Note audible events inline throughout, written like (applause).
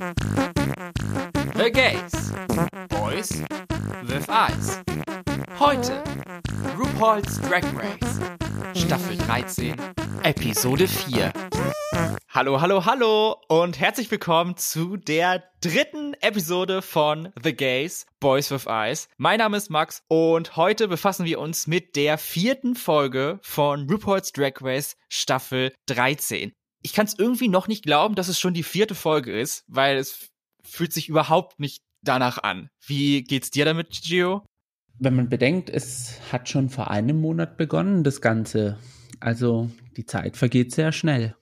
The Gays. Boys with Eyes. Heute RuPaul's Drag Race. Staffel 13, Episode 4. Hallo, hallo, hallo und herzlich willkommen zu der dritten Episode von The Gays, Boys with Eyes. Mein Name ist Max und heute befassen wir uns mit der vierten Folge von RuPaul's Drag Race Staffel 13 ich kann es irgendwie noch nicht glauben, dass es schon die vierte Folge ist, weil es fühlt sich überhaupt nicht danach an. Wie geht's dir damit, Gio? Wenn man bedenkt, es hat schon vor einem Monat begonnen, das Ganze. Also die Zeit vergeht sehr schnell.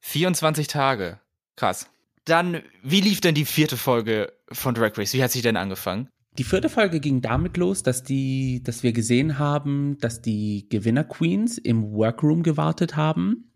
24 Tage. Krass. Dann, wie lief denn die vierte Folge von Drag Race? Wie hat sich denn angefangen? Die vierte Folge ging damit los, dass die, dass wir gesehen haben, dass die Gewinner Queens im Workroom gewartet haben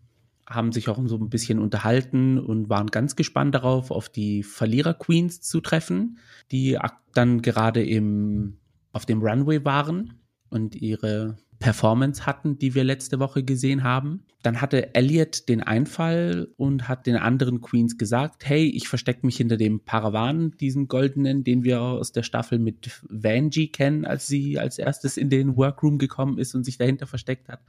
haben sich auch so ein bisschen unterhalten und waren ganz gespannt darauf, auf die Verlierer-Queens zu treffen, die dann gerade im, auf dem Runway waren und ihre Performance hatten, die wir letzte Woche gesehen haben. Dann hatte Elliot den Einfall und hat den anderen Queens gesagt, hey, ich verstecke mich hinter dem Paravan, diesen goldenen, den wir aus der Staffel mit Vanjie kennen, als sie als erstes in den Workroom gekommen ist und sich dahinter versteckt hat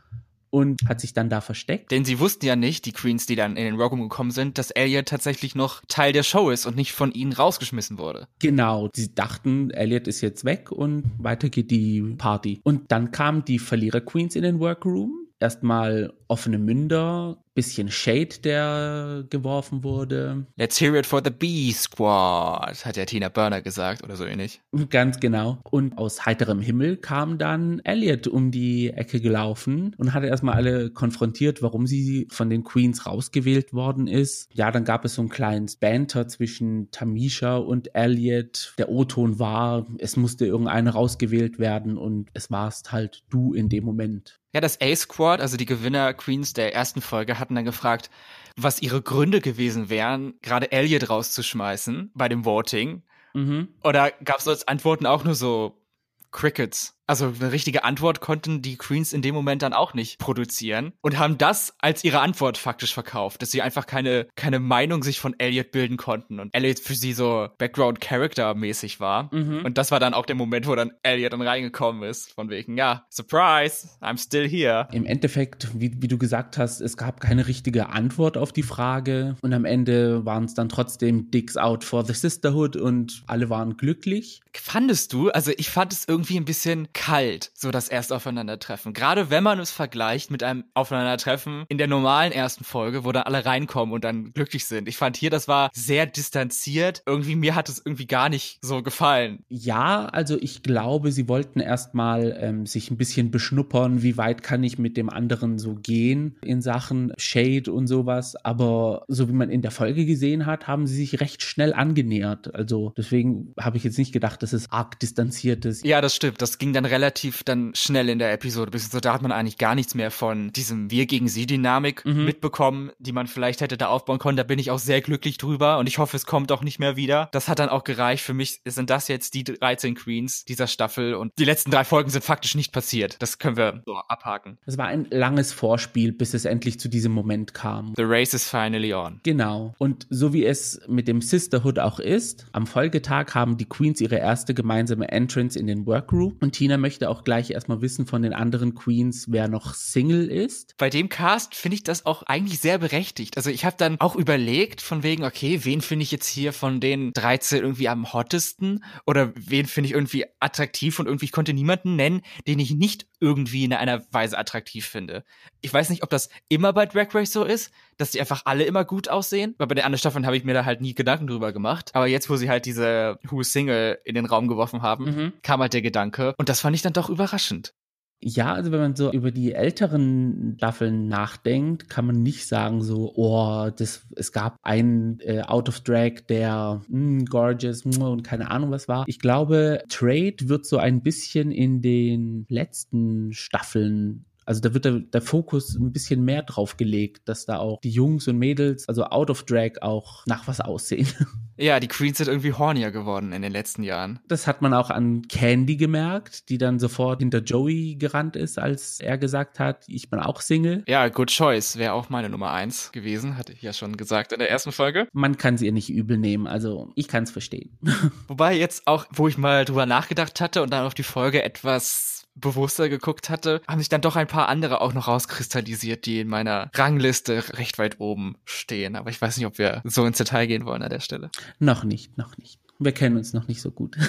und hat sich dann da versteckt. Denn sie wussten ja nicht, die Queens, die dann in den Rockroom gekommen sind, dass Elliot tatsächlich noch Teil der Show ist und nicht von ihnen rausgeschmissen wurde. Genau, sie dachten, Elliot ist jetzt weg und weiter geht die Party. Und dann kamen die Verlierer Queens in den Workroom. Erstmal offene Münder, bisschen Shade, der geworfen wurde. Let's hear it for the B Squad, hat ja Tina Burner gesagt oder so ähnlich. Ganz genau. Und aus heiterem Himmel kam dann Elliot um die Ecke gelaufen und hatte erstmal alle konfrontiert, warum sie von den Queens rausgewählt worden ist. Ja, dann gab es so ein kleines Banter zwischen Tamisha und Elliot. Der O-Ton war, es musste irgendeine rausgewählt werden und es warst halt du in dem Moment. Ja, das A-Squad, also die Gewinner Queens der ersten Folge, hatten dann gefragt, was ihre Gründe gewesen wären, gerade Elliot rauszuschmeißen bei dem Voting. Mhm. Oder gab es als Antworten auch nur so Crickets? Also eine richtige Antwort konnten die Queens in dem Moment dann auch nicht produzieren und haben das als ihre Antwort faktisch verkauft, dass sie einfach keine, keine Meinung sich von Elliot bilden konnten und Elliot für sie so Background-Character-mäßig war. Mhm. Und das war dann auch der Moment, wo dann Elliot dann reingekommen ist, von wegen, ja, Surprise, I'm still here. Im Endeffekt, wie, wie du gesagt hast, es gab keine richtige Antwort auf die Frage und am Ende waren es dann trotzdem Dicks out for the Sisterhood und alle waren glücklich. Fandest du? Also ich fand es irgendwie ein bisschen kalt, so das erste Aufeinandertreffen. Gerade wenn man es vergleicht mit einem Aufeinandertreffen in der normalen ersten Folge, wo dann alle reinkommen und dann glücklich sind. Ich fand hier, das war sehr distanziert. Irgendwie mir hat es irgendwie gar nicht so gefallen. Ja, also ich glaube, sie wollten erstmal ähm, sich ein bisschen beschnuppern, wie weit kann ich mit dem anderen so gehen in Sachen Shade und sowas. Aber so wie man in der Folge gesehen hat, haben sie sich recht schnell angenähert. Also deswegen habe ich jetzt nicht gedacht, dass es arg distanziert ist. Ja, das stimmt. Das ging dann relativ dann schnell in der Episode. Bis so, da hat man eigentlich gar nichts mehr von diesem Wir gegen sie Dynamik mhm. mitbekommen, die man vielleicht hätte da aufbauen können. Da bin ich auch sehr glücklich drüber und ich hoffe, es kommt auch nicht mehr wieder. Das hat dann auch gereicht. Für mich sind das jetzt die 13 Queens dieser Staffel und die letzten drei Folgen sind faktisch nicht passiert. Das können wir so abhaken. Es war ein langes Vorspiel, bis es endlich zu diesem Moment kam. The race is finally on. Genau. Und so wie es mit dem Sisterhood auch ist, am Folgetag haben die Queens ihre erste gemeinsame Entrance in den Workroom und Tina möchte auch gleich erstmal wissen von den anderen Queens, wer noch Single ist. Bei dem Cast finde ich das auch eigentlich sehr berechtigt. Also ich habe dann auch überlegt von wegen, okay, wen finde ich jetzt hier von den 13 irgendwie am hottesten oder wen finde ich irgendwie attraktiv und irgendwie ich konnte niemanden nennen, den ich nicht irgendwie in einer Weise attraktiv finde. Ich weiß nicht, ob das immer bei Drag Race so ist, dass die einfach alle immer gut aussehen, weil bei den anderen Staffeln habe ich mir da halt nie Gedanken drüber gemacht. Aber jetzt, wo sie halt diese Who Single in den Raum geworfen haben, mhm. kam halt der Gedanke und das fand ich dann doch überraschend. Ja, also wenn man so über die älteren Staffeln nachdenkt, kann man nicht sagen so, oh, das, es gab einen äh, Out of Drag, der mh, hm, gorgeous mh, hm, und keine Ahnung was war. Ich glaube, Trade wird so ein bisschen in den letzten Staffeln Also da wird der, der Fokus ein bisschen mehr drauf gelegt, dass da auch die Jungs und Mädels, also out of drag, auch nach was aussehen. (laughs) Ja, die Queens sind irgendwie hornier geworden in den letzten Jahren. Das hat man auch an Candy gemerkt, die dann sofort hinter Joey gerannt ist, als er gesagt hat, ich bin auch Single. Ja, Good Choice wäre auch meine Nummer eins gewesen, hatte ich ja schon gesagt in der ersten Folge. Man kann sie ihr nicht übel nehmen, also ich kann es verstehen. (laughs) Wobei jetzt auch, wo ich mal drüber nachgedacht hatte und dann auf die Folge etwas bewusster geguckt hatte, haben sich dann doch ein paar andere auch noch rauskristallisiert, die in meiner Rangliste recht weit oben stehen. Aber ich weiß nicht, ob wir so ins Detail gehen wollen an der Stelle. Noch nicht, noch nicht. Wir kennen uns noch nicht so gut. (laughs)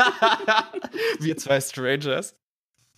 (laughs) wir zwei Strangers.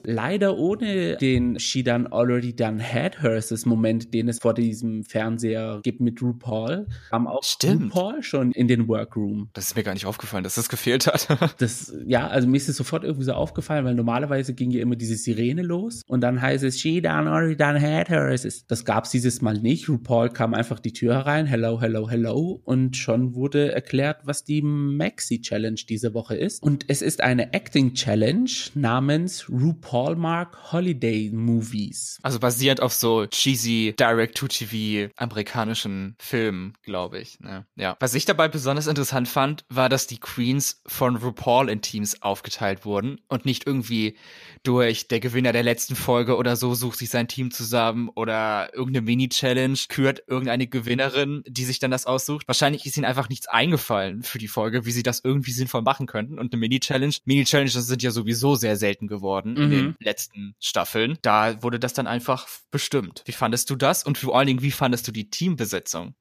Leider ohne den She Done Already Done Had Hers Moment, den es vor diesem Fernseher gibt mit RuPaul, kam auch Stimmt. RuPaul schon in den Workroom. Das ist mir gar nicht aufgefallen, dass das gefehlt hat. (laughs) das, ja, also mir ist es sofort irgendwie so aufgefallen, weil normalerweise ging ja immer diese Sirene los und dann heißt es She Done Already Done Had Hers. Das gab es dieses Mal nicht. RuPaul kam einfach die Tür herein, hello, hello, hello und schon wurde erklärt, was die Maxi Challenge diese Woche ist. Und es ist eine Acting Challenge namens RuPaul Hallmark Holiday Movies. Also basierend auf so cheesy Direct-to-TV amerikanischen Filmen, glaube ich. Ne? Ja. Was ich dabei besonders interessant fand, war, dass die Queens von RuPaul in Teams aufgeteilt wurden und nicht irgendwie durch der Gewinner der letzten Folge oder so sucht sich sein Team zusammen oder irgendeine Mini-Challenge kürt irgendeine Gewinnerin, die sich dann das aussucht. Wahrscheinlich ist ihnen einfach nichts eingefallen für die Folge, wie sie das irgendwie sinnvoll machen könnten. Und eine Mini-Challenge, Mini-Challenges sind ja sowieso sehr selten geworden mhm. in den letzten Staffeln. Da wurde das dann einfach bestimmt. Wie fandest du das? Und vor allen Dingen, wie fandest du die Teambesetzung?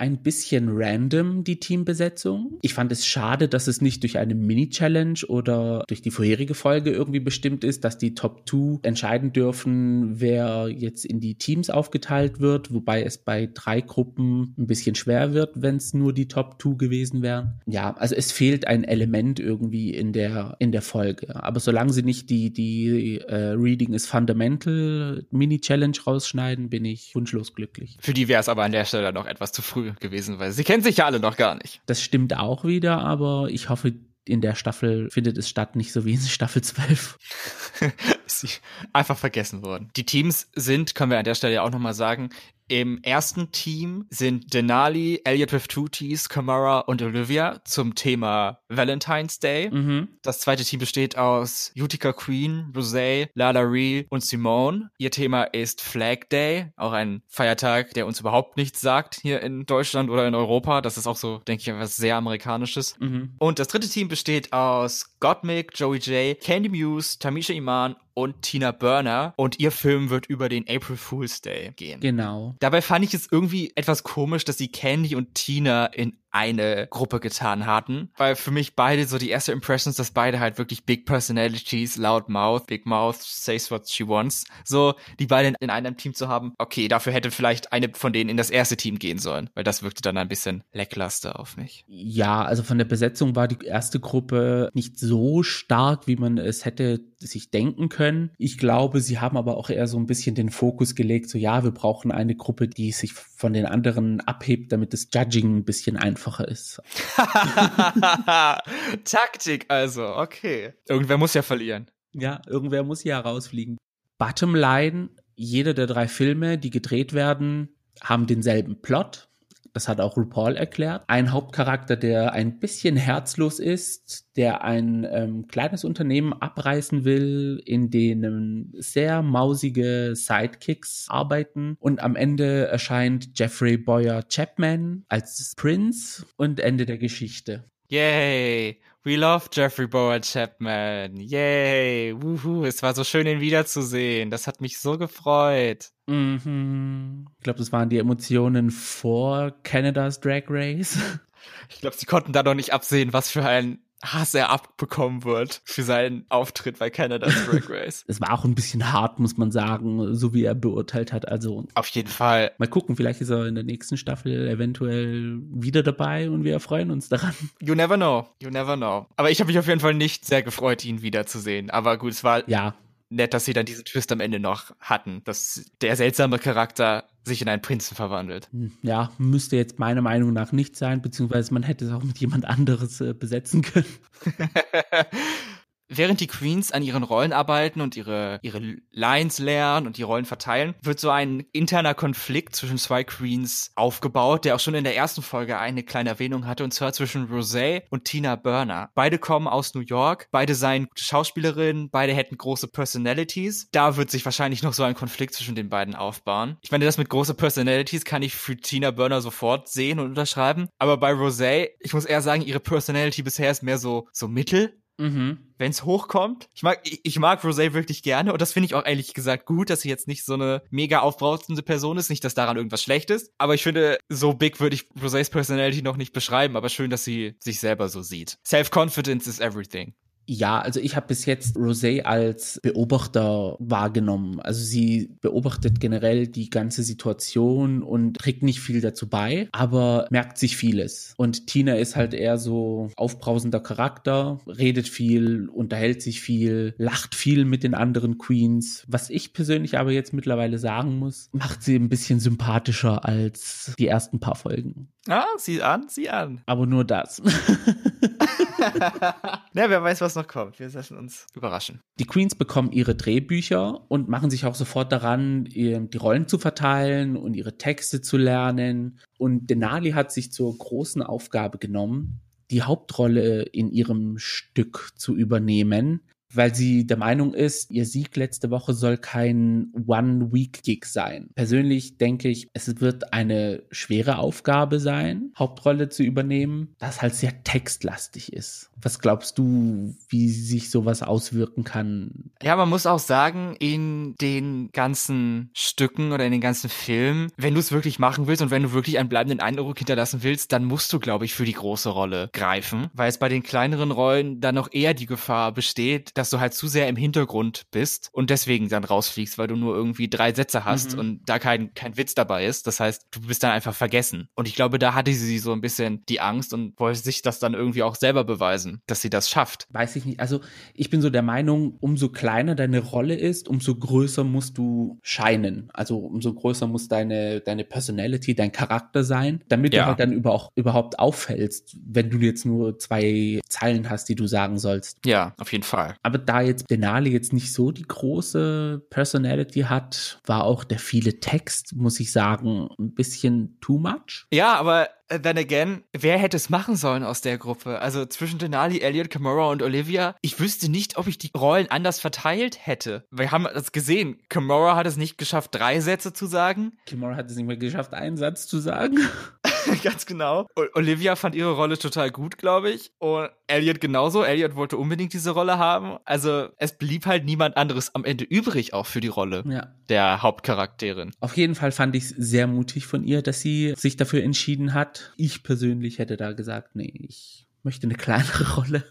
Ein bisschen random, die Teambesetzung. Ich fand es schade, dass es nicht durch eine Mini-Challenge oder durch die vorherige Folge irgendwie bestimmt ist, dass die Top 2 entscheiden dürfen, wer jetzt in die Teams aufgeteilt wird, wobei es bei drei Gruppen ein bisschen schwer wird, wenn es nur die Top 2 gewesen wären. Ja, also es fehlt ein Element irgendwie in der, in der Folge. Aber solange sie nicht die, die uh, Reading is Fundamental Mini-Challenge rausschneiden, bin ich wunschlos glücklich. Für die wäre es aber an der Stelle noch etwas zu früh gewesen, weil sie kennen sich ja alle noch gar nicht. Das stimmt auch wieder, aber ich hoffe, in der Staffel findet es statt, nicht so wie in Staffel 12. (laughs) ist sie einfach vergessen worden. Die Teams sind, können wir an der Stelle ja auch nochmal sagen, im ersten Team sind Denali, Elliot with Two T's, Kamara und Olivia zum Thema Valentine's Day. Mhm. Das zweite Team besteht aus Utica Queen, Rosé, Lala Ree und Simone. Ihr Thema ist Flag Day, auch ein Feiertag, der uns überhaupt nichts sagt hier in Deutschland oder in Europa. Das ist auch so, denke ich, etwas sehr Amerikanisches. Mhm. Und das dritte Team besteht aus Gottmik, Joey J, Candy Muse, Tamisha Iman und Tina Burner und ihr Film wird über den April Fool's Day gehen. Genau. Dabei fand ich es irgendwie etwas komisch, dass sie Candy und Tina in eine Gruppe getan hatten, weil für mich beide so die erste Impressions, dass beide halt wirklich Big Personalities, Loud Mouth, Big Mouth, says what she wants, so die beiden in einem Team zu haben. Okay, dafür hätte vielleicht eine von denen in das erste Team gehen sollen, weil das wirkte dann ein bisschen lackluster auf mich. Ja, also von der Besetzung war die erste Gruppe nicht so stark, wie man es hätte sich denken können. Ich glaube, sie haben aber auch eher so ein bisschen den Fokus gelegt, so ja, wir brauchen eine Gruppe, die sich von den anderen abhebt, damit das Judging ein bisschen einfacher ist. (laughs) Taktik also, okay. Irgendwer muss ja verlieren. Ja, irgendwer muss ja rausfliegen. Bottomline, jeder der drei Filme, die gedreht werden, haben denselben Plot. Das hat auch RuPaul erklärt. Ein Hauptcharakter, der ein bisschen herzlos ist, der ein ähm, kleines Unternehmen abreißen will, in dem sehr mausige Sidekicks arbeiten. Und am Ende erscheint Jeffrey Boyer Chapman als Prince und Ende der Geschichte. Yay! We love Jeffrey Boyer Chapman. Yay! Wuhu! Es war so schön, ihn wiederzusehen. Das hat mich so gefreut. Mhm. Ich glaube, das waren die Emotionen vor Canadas Drag Race. Ich glaube, sie konnten da noch nicht absehen, was für ein Hass er abbekommen wird für seinen Auftritt bei Canadas (laughs) Drag Race. Es war auch ein bisschen hart, muss man sagen, so wie er beurteilt hat. Also auf jeden Fall. Mal gucken, vielleicht ist er in der nächsten Staffel eventuell wieder dabei und wir erfreuen uns daran. You never know, you never know. Aber ich habe mich auf jeden Fall nicht sehr gefreut, ihn wiederzusehen. Aber gut, es war ja nett, dass sie dann diesen Twist am Ende noch hatten, dass der seltsame Charakter sich in einen Prinzen verwandelt. Hm, ja, müsste jetzt meiner Meinung nach nicht sein, beziehungsweise man hätte es auch mit jemand anderes äh, besetzen können. (laughs) während die Queens an ihren Rollen arbeiten und ihre, ihre Lines lernen und die Rollen verteilen, wird so ein interner Konflikt zwischen zwei Queens aufgebaut, der auch schon in der ersten Folge eine kleine Erwähnung hatte, und zwar zwischen Rosé und Tina Burner. Beide kommen aus New York, beide seien Schauspielerinnen, beide hätten große Personalities. Da wird sich wahrscheinlich noch so ein Konflikt zwischen den beiden aufbauen. Ich meine, das mit große Personalities kann ich für Tina Burner sofort sehen und unterschreiben, aber bei Rosé, ich muss eher sagen, ihre Personality bisher ist mehr so, so mittel. Mhm. Wenn es hochkommt. Ich mag, ich, mag Rosé wirklich gerne und das finde ich auch ehrlich gesagt gut, dass sie jetzt nicht so eine mega aufbrausende Person ist. Nicht, dass daran irgendwas schlecht ist. Aber ich finde, so big würde ich Rosés Personality noch nicht beschreiben, aber schön, dass sie sich selber so sieht. Self-confidence is everything. Ja, also ich habe bis jetzt Rosé als Beobachter wahrgenommen. Also sie beobachtet generell die ganze Situation und trägt nicht viel dazu bei, aber merkt sich vieles. Und Tina ist halt eher so aufbrausender Charakter, redet viel, unterhält sich viel, lacht viel mit den anderen Queens. Was ich persönlich aber jetzt mittlerweile sagen muss, macht sie ein bisschen sympathischer als die ersten paar Folgen. Ah, sieh an, sieh an. Aber nur das. (laughs) (laughs) Na, wer weiß, was noch kommt. Wir lassen uns überraschen. Die Queens bekommen ihre Drehbücher und machen sich auch sofort daran, die Rollen zu verteilen und ihre Texte zu lernen. Und Denali hat sich zur großen Aufgabe genommen, die Hauptrolle in ihrem Stück zu übernehmen weil sie der Meinung ist, ihr Sieg letzte Woche soll kein One-Week-Gig sein. Persönlich denke ich, es wird eine schwere Aufgabe sein, Hauptrolle zu übernehmen, das halt sehr textlastig ist. Was glaubst du, wie sich sowas auswirken kann? Ja, man muss auch sagen, in den ganzen Stücken oder in den ganzen Filmen, wenn du es wirklich machen willst und wenn du wirklich einen bleibenden Eindruck hinterlassen willst, dann musst du, glaube ich, für die große Rolle greifen, weil es bei den kleineren Rollen dann noch eher die Gefahr besteht, dass du halt zu sehr im Hintergrund bist und deswegen dann rausfliegst, weil du nur irgendwie drei Sätze hast mhm. und da kein, kein Witz dabei ist. Das heißt, du bist dann einfach vergessen. Und ich glaube, da hatte sie so ein bisschen die Angst und wollte sich das dann irgendwie auch selber beweisen, dass sie das schafft. Weiß ich nicht. Also ich bin so der Meinung, umso kleiner deine Rolle ist, umso größer musst du scheinen. Also umso größer muss deine, deine Personality, dein Charakter sein, damit ja. du halt dann über auch, überhaupt auffällst, wenn du jetzt nur zwei Zeilen hast, die du sagen sollst. Ja, auf jeden Fall. Aber da jetzt Denali jetzt nicht so die große Personality hat, war auch der viele Text, muss ich sagen, ein bisschen too much. Ja, aber äh, then again, wer hätte es machen sollen aus der Gruppe? Also zwischen Denali, Elliot, Kamora und Olivia. Ich wüsste nicht, ob ich die Rollen anders verteilt hätte. Wir haben das gesehen. Kamora hat es nicht geschafft, drei Sätze zu sagen. Kamora hat es nicht mehr geschafft, einen Satz zu sagen. (laughs) (laughs) Ganz genau. Und Olivia fand ihre Rolle total gut, glaube ich. Und Elliot genauso. Elliot wollte unbedingt diese Rolle haben. Also es blieb halt niemand anderes am Ende übrig auch für die Rolle ja. der Hauptcharakterin. Auf jeden Fall fand ich es sehr mutig von ihr, dass sie sich dafür entschieden hat. Ich persönlich hätte da gesagt, nee, ich möchte eine kleinere (laughs) Rolle.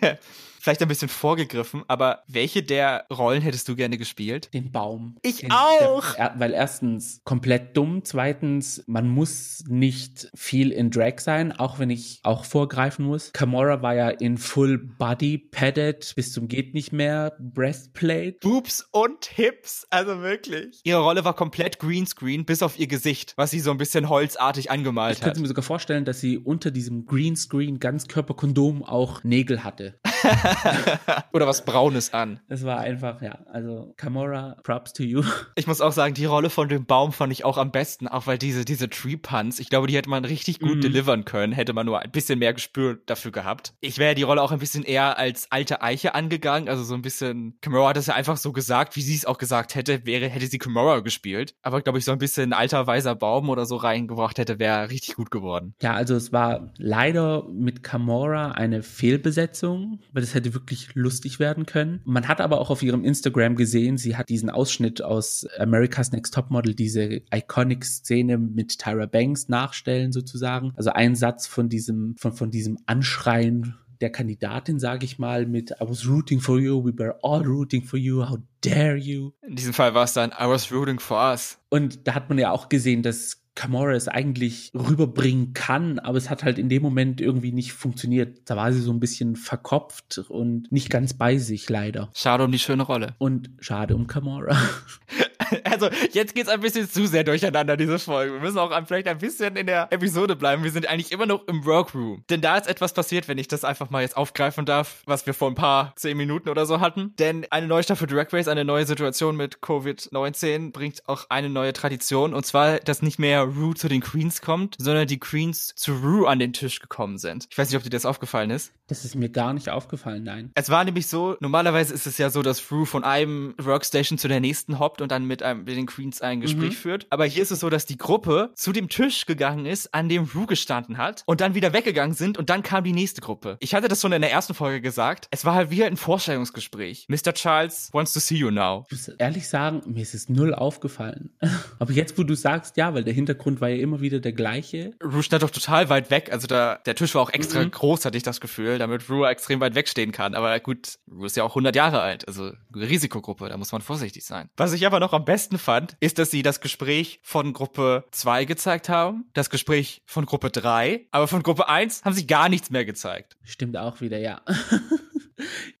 (laughs) vielleicht ein bisschen vorgegriffen, aber welche der Rollen hättest du gerne gespielt? Den Baum. Ich Den, auch! Der, weil erstens komplett dumm, zweitens, man muss nicht viel in Drag sein, auch wenn ich auch vorgreifen muss. Kamora war ja in Full Body Padded bis zum geht nicht mehr, Breastplate. Boobs und Hips, also wirklich. Ihre Rolle war komplett Greenscreen, bis auf ihr Gesicht, was sie so ein bisschen holzartig angemalt ich hat. Ich könnte mir sogar vorstellen, dass sie unter diesem Greenscreen Ganzkörperkondom auch Nägel hatte. (laughs) Oder was Braunes an. Es war einfach, ja, also Kamora, props to you. (laughs) Ich muss auch sagen, die Rolle von dem Baum fand ich auch am besten, auch weil diese, diese Tree Puns, ich glaube, die hätte man richtig gut mhm. delivern können, hätte man nur ein bisschen mehr Gespür dafür gehabt. Ich wäre die Rolle auch ein bisschen eher als alte Eiche angegangen, also so ein bisschen, Kamora hat es ja einfach so gesagt, wie sie es auch gesagt hätte, wäre, hätte sie Kamora gespielt. Aber glaube ich, so ein bisschen alter weißer Baum oder so reingebracht hätte, wäre richtig gut geworden. Ja, also es war leider mit Kamora eine Fehlbesetzung, weil das hätte wirklich lustig werden können. Man hat aber auch auf ihrem Instagram gesehen, sie hat diesen Ausschnitt aus America's Next Topmodel, diese Iconic-Szene mit Tyra Banks nachstellen sozusagen. Also ein Satz von diesem, von, von diesem Anschreien der Kandidatin, sage ich mal, mit I was rooting for you, we were all rooting for you, how dare you. In diesem Fall war es dann I was rooting for us. Und da hat man ja auch gesehen, dass Kamora es eigentlich rüberbringen kann, aber es hat halt in dem Moment irgendwie nicht funktioniert. Da war sie so ein bisschen verkopft und nicht ganz bei sich, leider. Schade um die schöne Rolle. Und schade um Kamora. (laughs) (laughs) also jetzt geht's ein bisschen zu sehr durcheinander, diese Folge. Wir müssen auch vielleicht ein bisschen in der Episode bleiben. Wir sind eigentlich immer noch im Workroom. Denn da ist etwas passiert, wenn ich das einfach mal jetzt aufgreifen darf, was wir vor ein paar zehn Minuten oder so hatten. Denn eine neue Staffel Drag Race, eine neue Situation mit Covid-19 bringt auch eine neue Tradition. Und zwar, dass nicht mehr Rue zu den Queens kommt, sondern die Queens zu Rue an den Tisch gekommen sind. Ich weiß nicht, ob dir das aufgefallen ist. Das ist mir gar nicht aufgefallen, nein. Es war nämlich so, normalerweise ist es ja so, dass Rue von einem Workstation zu der nächsten hoppt und dann mit, einem, mit den Queens ein Gespräch mhm. führt. Aber hier ist es so, dass die Gruppe zu dem Tisch gegangen ist, an dem Rue gestanden hat und dann wieder weggegangen sind und dann kam die nächste Gruppe. Ich hatte das schon in der ersten Folge gesagt. Es war halt wie ein Vorstellungsgespräch. Mr. Charles wants to see you now. Ich muss ehrlich sagen, mir ist es null aufgefallen. (laughs) Aber jetzt, wo du sagst, ja, weil der Hintergrund war ja immer wieder der gleiche. Rue stand doch total weit weg. Also da, der Tisch war auch extra mhm. groß, hatte ich das Gefühl, damit Rue extrem weit wegstehen kann. Aber gut, Rue ist ja auch 100 Jahre alt. Also Risikogruppe, da muss man vorsichtig sein. Was ich aber noch am besten fand, ist, dass sie das Gespräch von Gruppe 2 gezeigt haben, das Gespräch von Gruppe 3, aber von Gruppe 1 haben sie gar nichts mehr gezeigt. Stimmt auch wieder, ja. (laughs)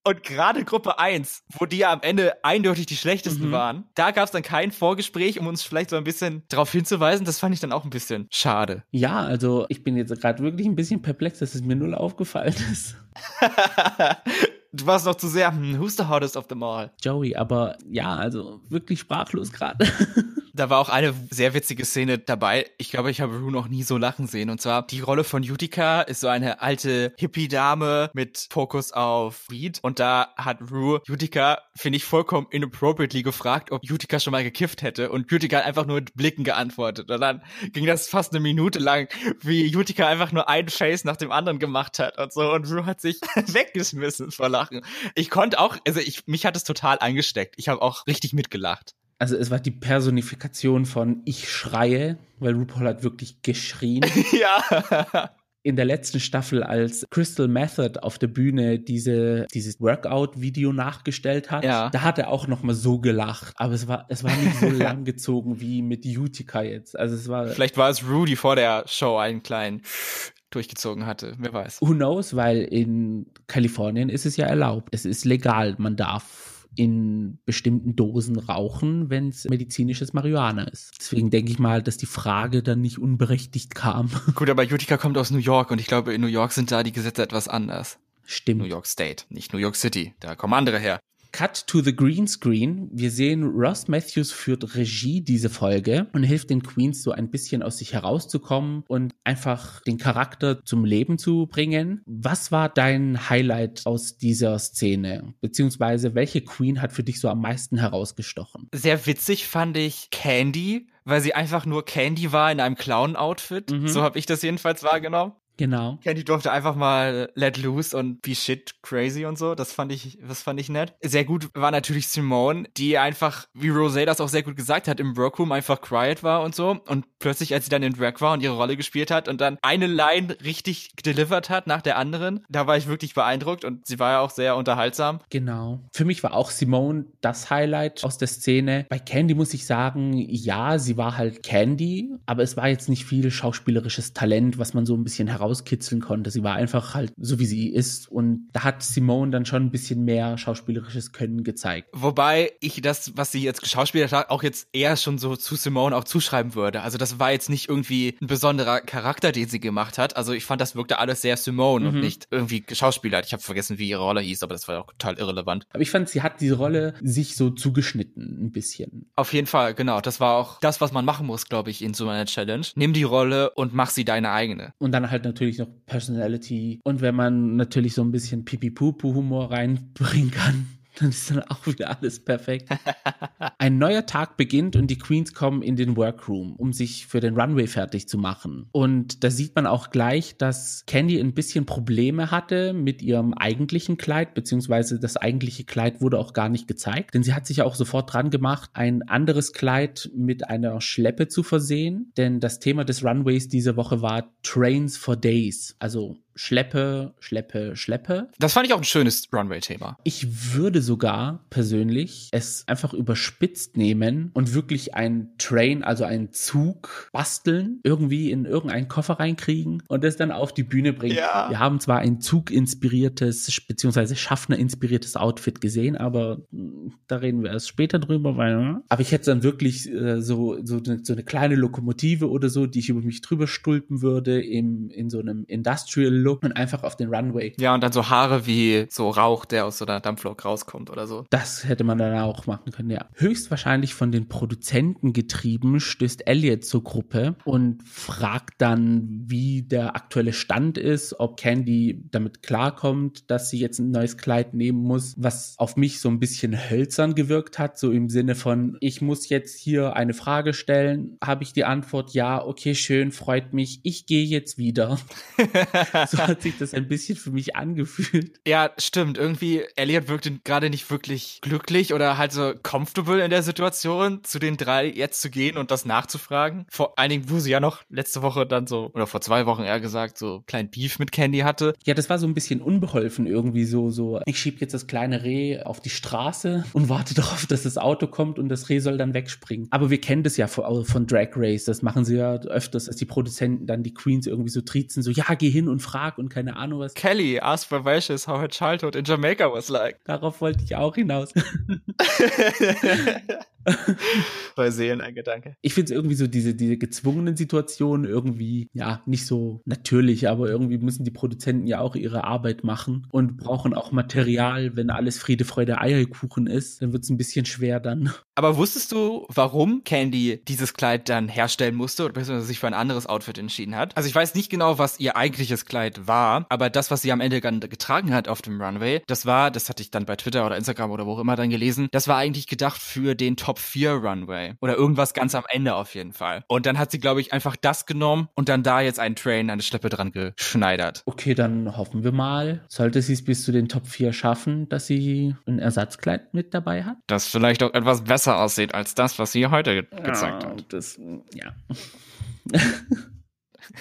Und gerade Gruppe 1, wo die ja am Ende eindeutig die schlechtesten mhm. waren, da gab es dann kein Vorgespräch, um uns vielleicht so ein bisschen darauf hinzuweisen. Das fand ich dann auch ein bisschen schade. Ja, also ich bin jetzt gerade wirklich ein bisschen perplex, dass es mir null aufgefallen ist. (laughs) du warst noch zu sehr, hm, who's the hottest of them all? Joey, aber ja, also wirklich sprachlos gerade. (laughs) Da war auch eine sehr witzige Szene dabei. Ich glaube, ich habe Rue noch nie so lachen sehen. Und zwar die Rolle von Utica ist so eine alte Hippie-Dame mit Fokus auf Weed. Und da hat Rue Utica, finde ich, vollkommen inappropriately gefragt, ob Utica schon mal gekifft hätte. Und Utica hat einfach nur mit Blicken geantwortet. Und dann ging das fast eine Minute lang, wie Utica einfach nur ein Face nach dem anderen gemacht hat und so. Und Rue hat sich (laughs) weggeschmissen vor Lachen. Ich konnte auch, also ich, mich hat es total eingesteckt. Ich habe auch richtig mitgelacht also es war die Personifikation von ich schreie, weil RuPaul hat wirklich geschrien. (laughs) ja. In der letzten Staffel, als Crystal Method auf der Bühne diese, dieses Workout-Video nachgestellt hat, ja. da hat er auch noch mal so gelacht. Aber es war, es war nicht so (laughs) lang gezogen wie mit Utica jetzt. Also es war. Vielleicht war es Rudy vor der Show einen kleinen durchgezogen hatte. Wer weiß. Who knows, weil in Kalifornien ist es ja erlaubt. Es ist legal. Man darf in bestimmten Dosen rauchen, wenn es medizinisches Marihuana ist. Deswegen denke ich mal, dass die Frage dann nicht unberechtigt kam. (laughs) Gut, aber Utica kommt aus New York und ich glaube, in New York sind da die Gesetze etwas anders. Stimmt. New York State, nicht New York City. Da kommen andere her. Cut to the Green Screen. Wir sehen, Ross Matthews führt Regie diese Folge und hilft den Queens so ein bisschen aus sich herauszukommen und einfach den Charakter zum Leben zu bringen. Was war dein Highlight aus dieser Szene? Beziehungsweise welche Queen hat für dich so am meisten herausgestochen? Sehr witzig fand ich Candy, weil sie einfach nur Candy war in einem Clown-Outfit. Mhm. So habe ich das jedenfalls wahrgenommen. Genau. Candy durfte einfach mal let loose und be shit crazy und so. Das fand ich, das fand ich nett. Sehr gut war natürlich Simone, die einfach, wie Rosé das auch sehr gut gesagt hat, im Workroom einfach quiet war und so. Und plötzlich, als sie dann in Drag war und ihre Rolle gespielt hat und dann eine Line richtig delivered hat nach der anderen, da war ich wirklich beeindruckt und sie war ja auch sehr unterhaltsam. Genau. Für mich war auch Simone das Highlight aus der Szene. Bei Candy muss ich sagen, ja, sie war halt Candy, aber es war jetzt nicht viel schauspielerisches Talent, was man so ein bisschen heraus rauskitzeln konnte. Sie war einfach halt so, wie sie ist. Und da hat Simone dann schon ein bisschen mehr schauspielerisches Können gezeigt. Wobei ich das, was sie jetzt geschauspielert hat, auch jetzt eher schon so zu Simone auch zuschreiben würde. Also das war jetzt nicht irgendwie ein besonderer Charakter, den sie gemacht hat. Also ich fand, das wirkte alles sehr Simone mhm. und nicht irgendwie geschauspielert. Ich habe vergessen, wie ihre Rolle hieß, aber das war auch total irrelevant. Aber ich fand, sie hat diese Rolle sich so zugeschnitten, ein bisschen. Auf jeden Fall, genau. Das war auch das, was man machen muss, glaube ich, in so einer Challenge. Nimm die Rolle und mach sie deine eigene. Und dann halt natürlich noch Personality. Und wenn man natürlich so ein bisschen Pipi-Pupu-Humor reinbringen kann, dann ist dann auch wieder alles perfekt. Ein neuer Tag beginnt und die Queens kommen in den Workroom, um sich für den Runway fertig zu machen. Und da sieht man auch gleich, dass Candy ein bisschen Probleme hatte mit ihrem eigentlichen Kleid, beziehungsweise das eigentliche Kleid wurde auch gar nicht gezeigt, denn sie hat sich auch sofort dran gemacht, ein anderes Kleid mit einer Schleppe zu versehen, denn das Thema des Runways diese Woche war Trains for Days, also Schleppe, Schleppe, Schleppe. Das fand ich auch ein schönes Runway-Thema. Ich würde sogar persönlich es einfach überspitzt nehmen und wirklich ein Train, also einen Zug basteln, irgendwie in irgendeinen Koffer reinkriegen und das dann auf die Bühne bringen. Ja. Wir haben zwar ein Zug-inspiriertes, beziehungsweise Schaffner-inspiriertes Outfit gesehen, aber hm, da reden wir erst später drüber, weil, ne? aber ich hätte dann wirklich äh, so, so, so eine kleine Lokomotive oder so, die ich über mich drüber stulpen würde, im, in so einem Industrial Look und einfach auf den Runway. Ja, und dann so Haare wie so Rauch, der aus so einer Dampflok rauskommt oder so. Das hätte man dann auch machen können, ja. Höchstwahrscheinlich von den Produzenten getrieben, stößt Elliot zur Gruppe und fragt dann, wie der aktuelle Stand ist, ob Candy damit klarkommt, dass sie jetzt ein neues Kleid nehmen muss, was auf mich so ein bisschen hölzern gewirkt hat, so im Sinne von, ich muss jetzt hier eine Frage stellen, habe ich die Antwort, ja, okay, schön, freut mich, ich gehe jetzt wieder. (laughs) so hat sich das ein bisschen für mich angefühlt. Ja, stimmt. Irgendwie, Elliot wirkte gerade nicht wirklich glücklich oder halt so comfortable in der Situation, zu den drei jetzt zu gehen und das nachzufragen. Vor allen Dingen, wo sie ja noch letzte Woche dann so, oder vor zwei Wochen eher gesagt, so kleinen Beef mit Candy hatte. Ja, das war so ein bisschen unbeholfen irgendwie so, so, ich schieb jetzt das kleine Reh auf die Straße und warte (laughs) darauf, dass das Auto kommt und das Reh soll dann wegspringen. Aber wir kennen das ja von, von Drag Race, das machen sie ja öfters, dass die Produzenten dann die Queens irgendwie so triezen, so, ja, geh hin und frag und keine Ahnung was. Kelly asked for wishes how her childhood in Jamaica was like. (laughs) Darauf wollte ich auch hinaus. (laughs) Bei Seelen ein Gedanke. Ich finde es irgendwie so diese, diese gezwungenen Situationen irgendwie, ja, nicht so natürlich, aber irgendwie müssen die Produzenten ja auch ihre Arbeit machen und brauchen auch Material. Wenn alles Friede, Freude, Eierkuchen ist, dann wird es ein bisschen schwer dann. Aber wusstest du, warum Candy dieses Kleid dann herstellen musste oder beziehungsweise sich für ein anderes Outfit entschieden hat? Also ich weiß nicht genau, was ihr eigentliches Kleid war, aber das, was sie am Ende dann getragen hat auf dem Runway, das war, das hatte ich dann bei Twitter oder Instagram oder wo auch immer dann gelesen, das war eigentlich gedacht für den Top Top 4 Runway. Oder irgendwas ganz am Ende auf jeden Fall. Und dann hat sie, glaube ich, einfach das genommen und dann da jetzt einen Train, eine Schleppe dran geschneidert. Okay, dann hoffen wir mal, sollte sie es bis zu den Top 4 schaffen, dass sie ein Ersatzkleid mit dabei hat. Das vielleicht auch etwas besser aussieht als das, was sie heute ge gezeigt ja, hat. Das, ja. (laughs)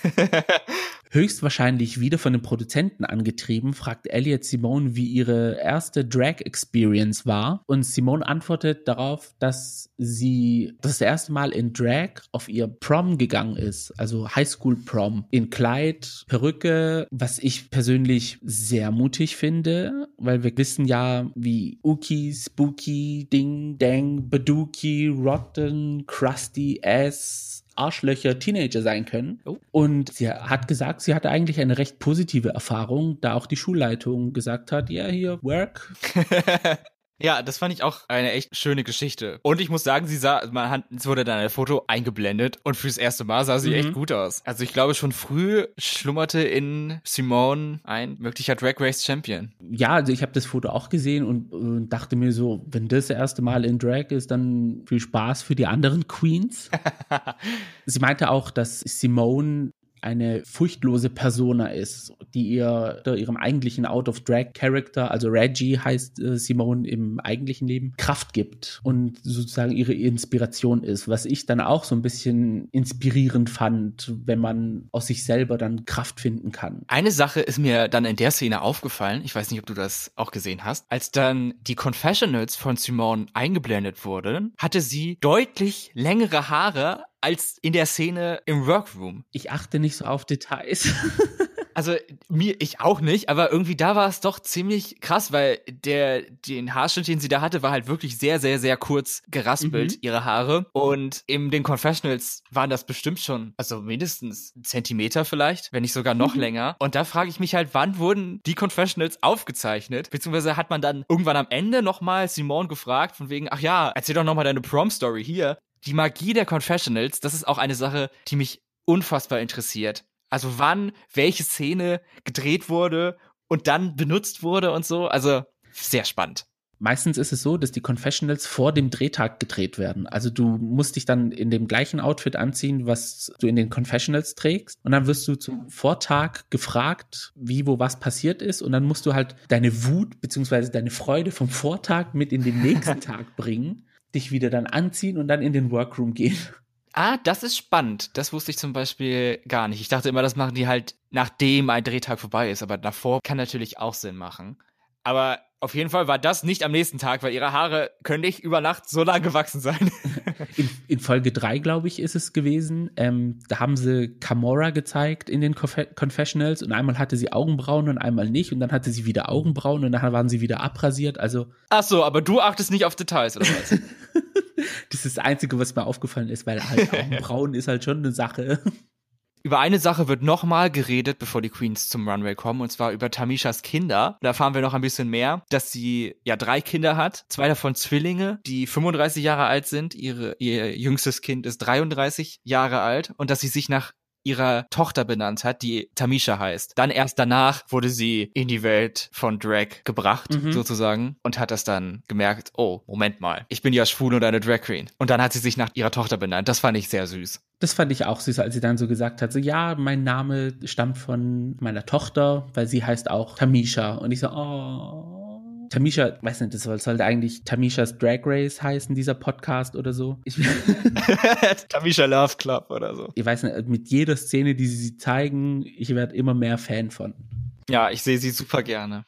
(laughs) Höchstwahrscheinlich wieder von den Produzenten angetrieben, fragt Elliot Simone, wie ihre erste Drag-Experience war. Und Simone antwortet darauf, dass sie das erste Mal in Drag auf ihr Prom gegangen ist, also Highschool-Prom, in Kleid, Perücke, was ich persönlich sehr mutig finde, weil wir wissen ja, wie Uki, Spooky, Ding, Dang, Baduki, Rotten, Krusty, Ass, Arschlöcher Teenager sein können. Oh. Und sie hat gesagt, sie hatte eigentlich eine recht positive Erfahrung, da auch die Schulleitung gesagt hat, ja, hier, work. (laughs) Ja, das fand ich auch eine echt schöne Geschichte. Und ich muss sagen, sie sah, man hat, es wurde dann ein Foto eingeblendet und fürs erste Mal sah sie mhm. echt gut aus. Also ich glaube, schon früh schlummerte in Simone ein möglicher Drag Race Champion. Ja, also ich habe das Foto auch gesehen und, und, dachte mir so, wenn das, das erste Mal in Drag ist, dann viel Spaß für die anderen Queens. (laughs) sie meinte auch, dass Simone eine furchtlose Persona ist, die ihr ihrem eigentlichen Out-of-Drag-Character, also Reggie heißt äh, Simone im eigentlichen Leben, Kraft gibt und sozusagen ihre Inspiration ist, was ich dann auch so ein bisschen inspirierend fand, wenn man aus sich selber dann Kraft finden kann. Eine Sache ist mir dann in der Szene aufgefallen, ich weiß nicht, ob du das auch gesehen hast, als dann die Confessionals von Simone eingeblendet wurden, hatte sie deutlich längere Haare als in der Szene im Workroom. Ich achte nicht so auf Details. (laughs) Also mir, ich auch nicht, aber irgendwie da war es doch ziemlich krass, weil der, den Haarschnitt, den sie da hatte, war halt wirklich sehr, sehr, sehr kurz geraspelt, mhm. ihre Haare. Und in den Confessionals waren das bestimmt schon, also mindestens Zentimeter vielleicht, wenn nicht sogar noch mhm. länger. Und da frage ich mich halt, wann wurden die Confessionals aufgezeichnet? Beziehungsweise hat man dann irgendwann am Ende nochmal Simone gefragt, von wegen, ach ja, erzähl doch nochmal deine Prom-Story hier die Magie der Confessionals, das ist auch eine Sache, die mich unfassbar interessiert. Also wann welche Szene gedreht wurde und dann benutzt wurde und so. Also sehr spannend. Meistens ist es so, dass die Confessionals vor dem Drehtag gedreht werden. Also du musst dich dann in dem gleichen Outfit anziehen, was du in den Confessionals trägst. Und dann wirst du zum Vortag gefragt, wie, wo was passiert ist. Und dann musst du halt deine Wut beziehungsweise deine Freude vom Vortag mit in den nächsten (laughs) Tag bringen dich wieder dann anziehen und dann in den Workroom gehen. Ah, das ist spannend. Das wusste ich zum Beispiel gar nicht. Ich dachte immer, das machen die halt nachdem ein Drehtag vorbei ist, aber davor kann natürlich auch Sinn machen. Aber auf jeden Fall war das nicht am nächsten Tag, weil ihre Haare können nicht über Nacht so lang gewachsen sein. (laughs) in, in, Folge 3, glaube ich, ist es gewesen. Ähm, da haben sie Camora gezeigt in den Conf Confessionals und einmal hatte sie Augenbrauen und einmal nicht und dann hatte sie wieder Augenbrauen und dann waren sie wieder abrasiert. Also. Ach so, aber du achtest nicht auf Details, oder was? (laughs) das ist das Einzige, was mir aufgefallen ist, weil halt (laughs) Augenbrauen ist halt schon eine Sache. Über eine Sache wird nochmal geredet, bevor die Queens zum Runway kommen, und zwar über Tamishas Kinder. Da erfahren wir noch ein bisschen mehr, dass sie ja drei Kinder hat, zwei davon Zwillinge, die 35 Jahre alt sind. Ihre, ihr jüngstes Kind ist 33 Jahre alt und dass sie sich nach ihrer Tochter benannt hat, die Tamisha heißt. Dann erst danach wurde sie in die Welt von Drag gebracht, mhm. sozusagen, und hat das dann gemerkt, oh, Moment mal, ich bin ja schwul und eine Drag Queen. Und dann hat sie sich nach ihrer Tochter benannt. Das fand ich sehr süß. Das fand ich auch süß, als sie dann so gesagt hat, so ja, mein Name stammt von meiner Tochter, weil sie heißt auch Tamisha. Und ich so, oh. Tamisha, weiß nicht, das sollte eigentlich Tamishas Drag Race heißen, dieser Podcast oder so. Ich, (laughs) Tamisha Love Club oder so. Ich weiß nicht, mit jeder Szene, die sie zeigen, ich werde immer mehr Fan von. Ja, ich sehe sie super gerne.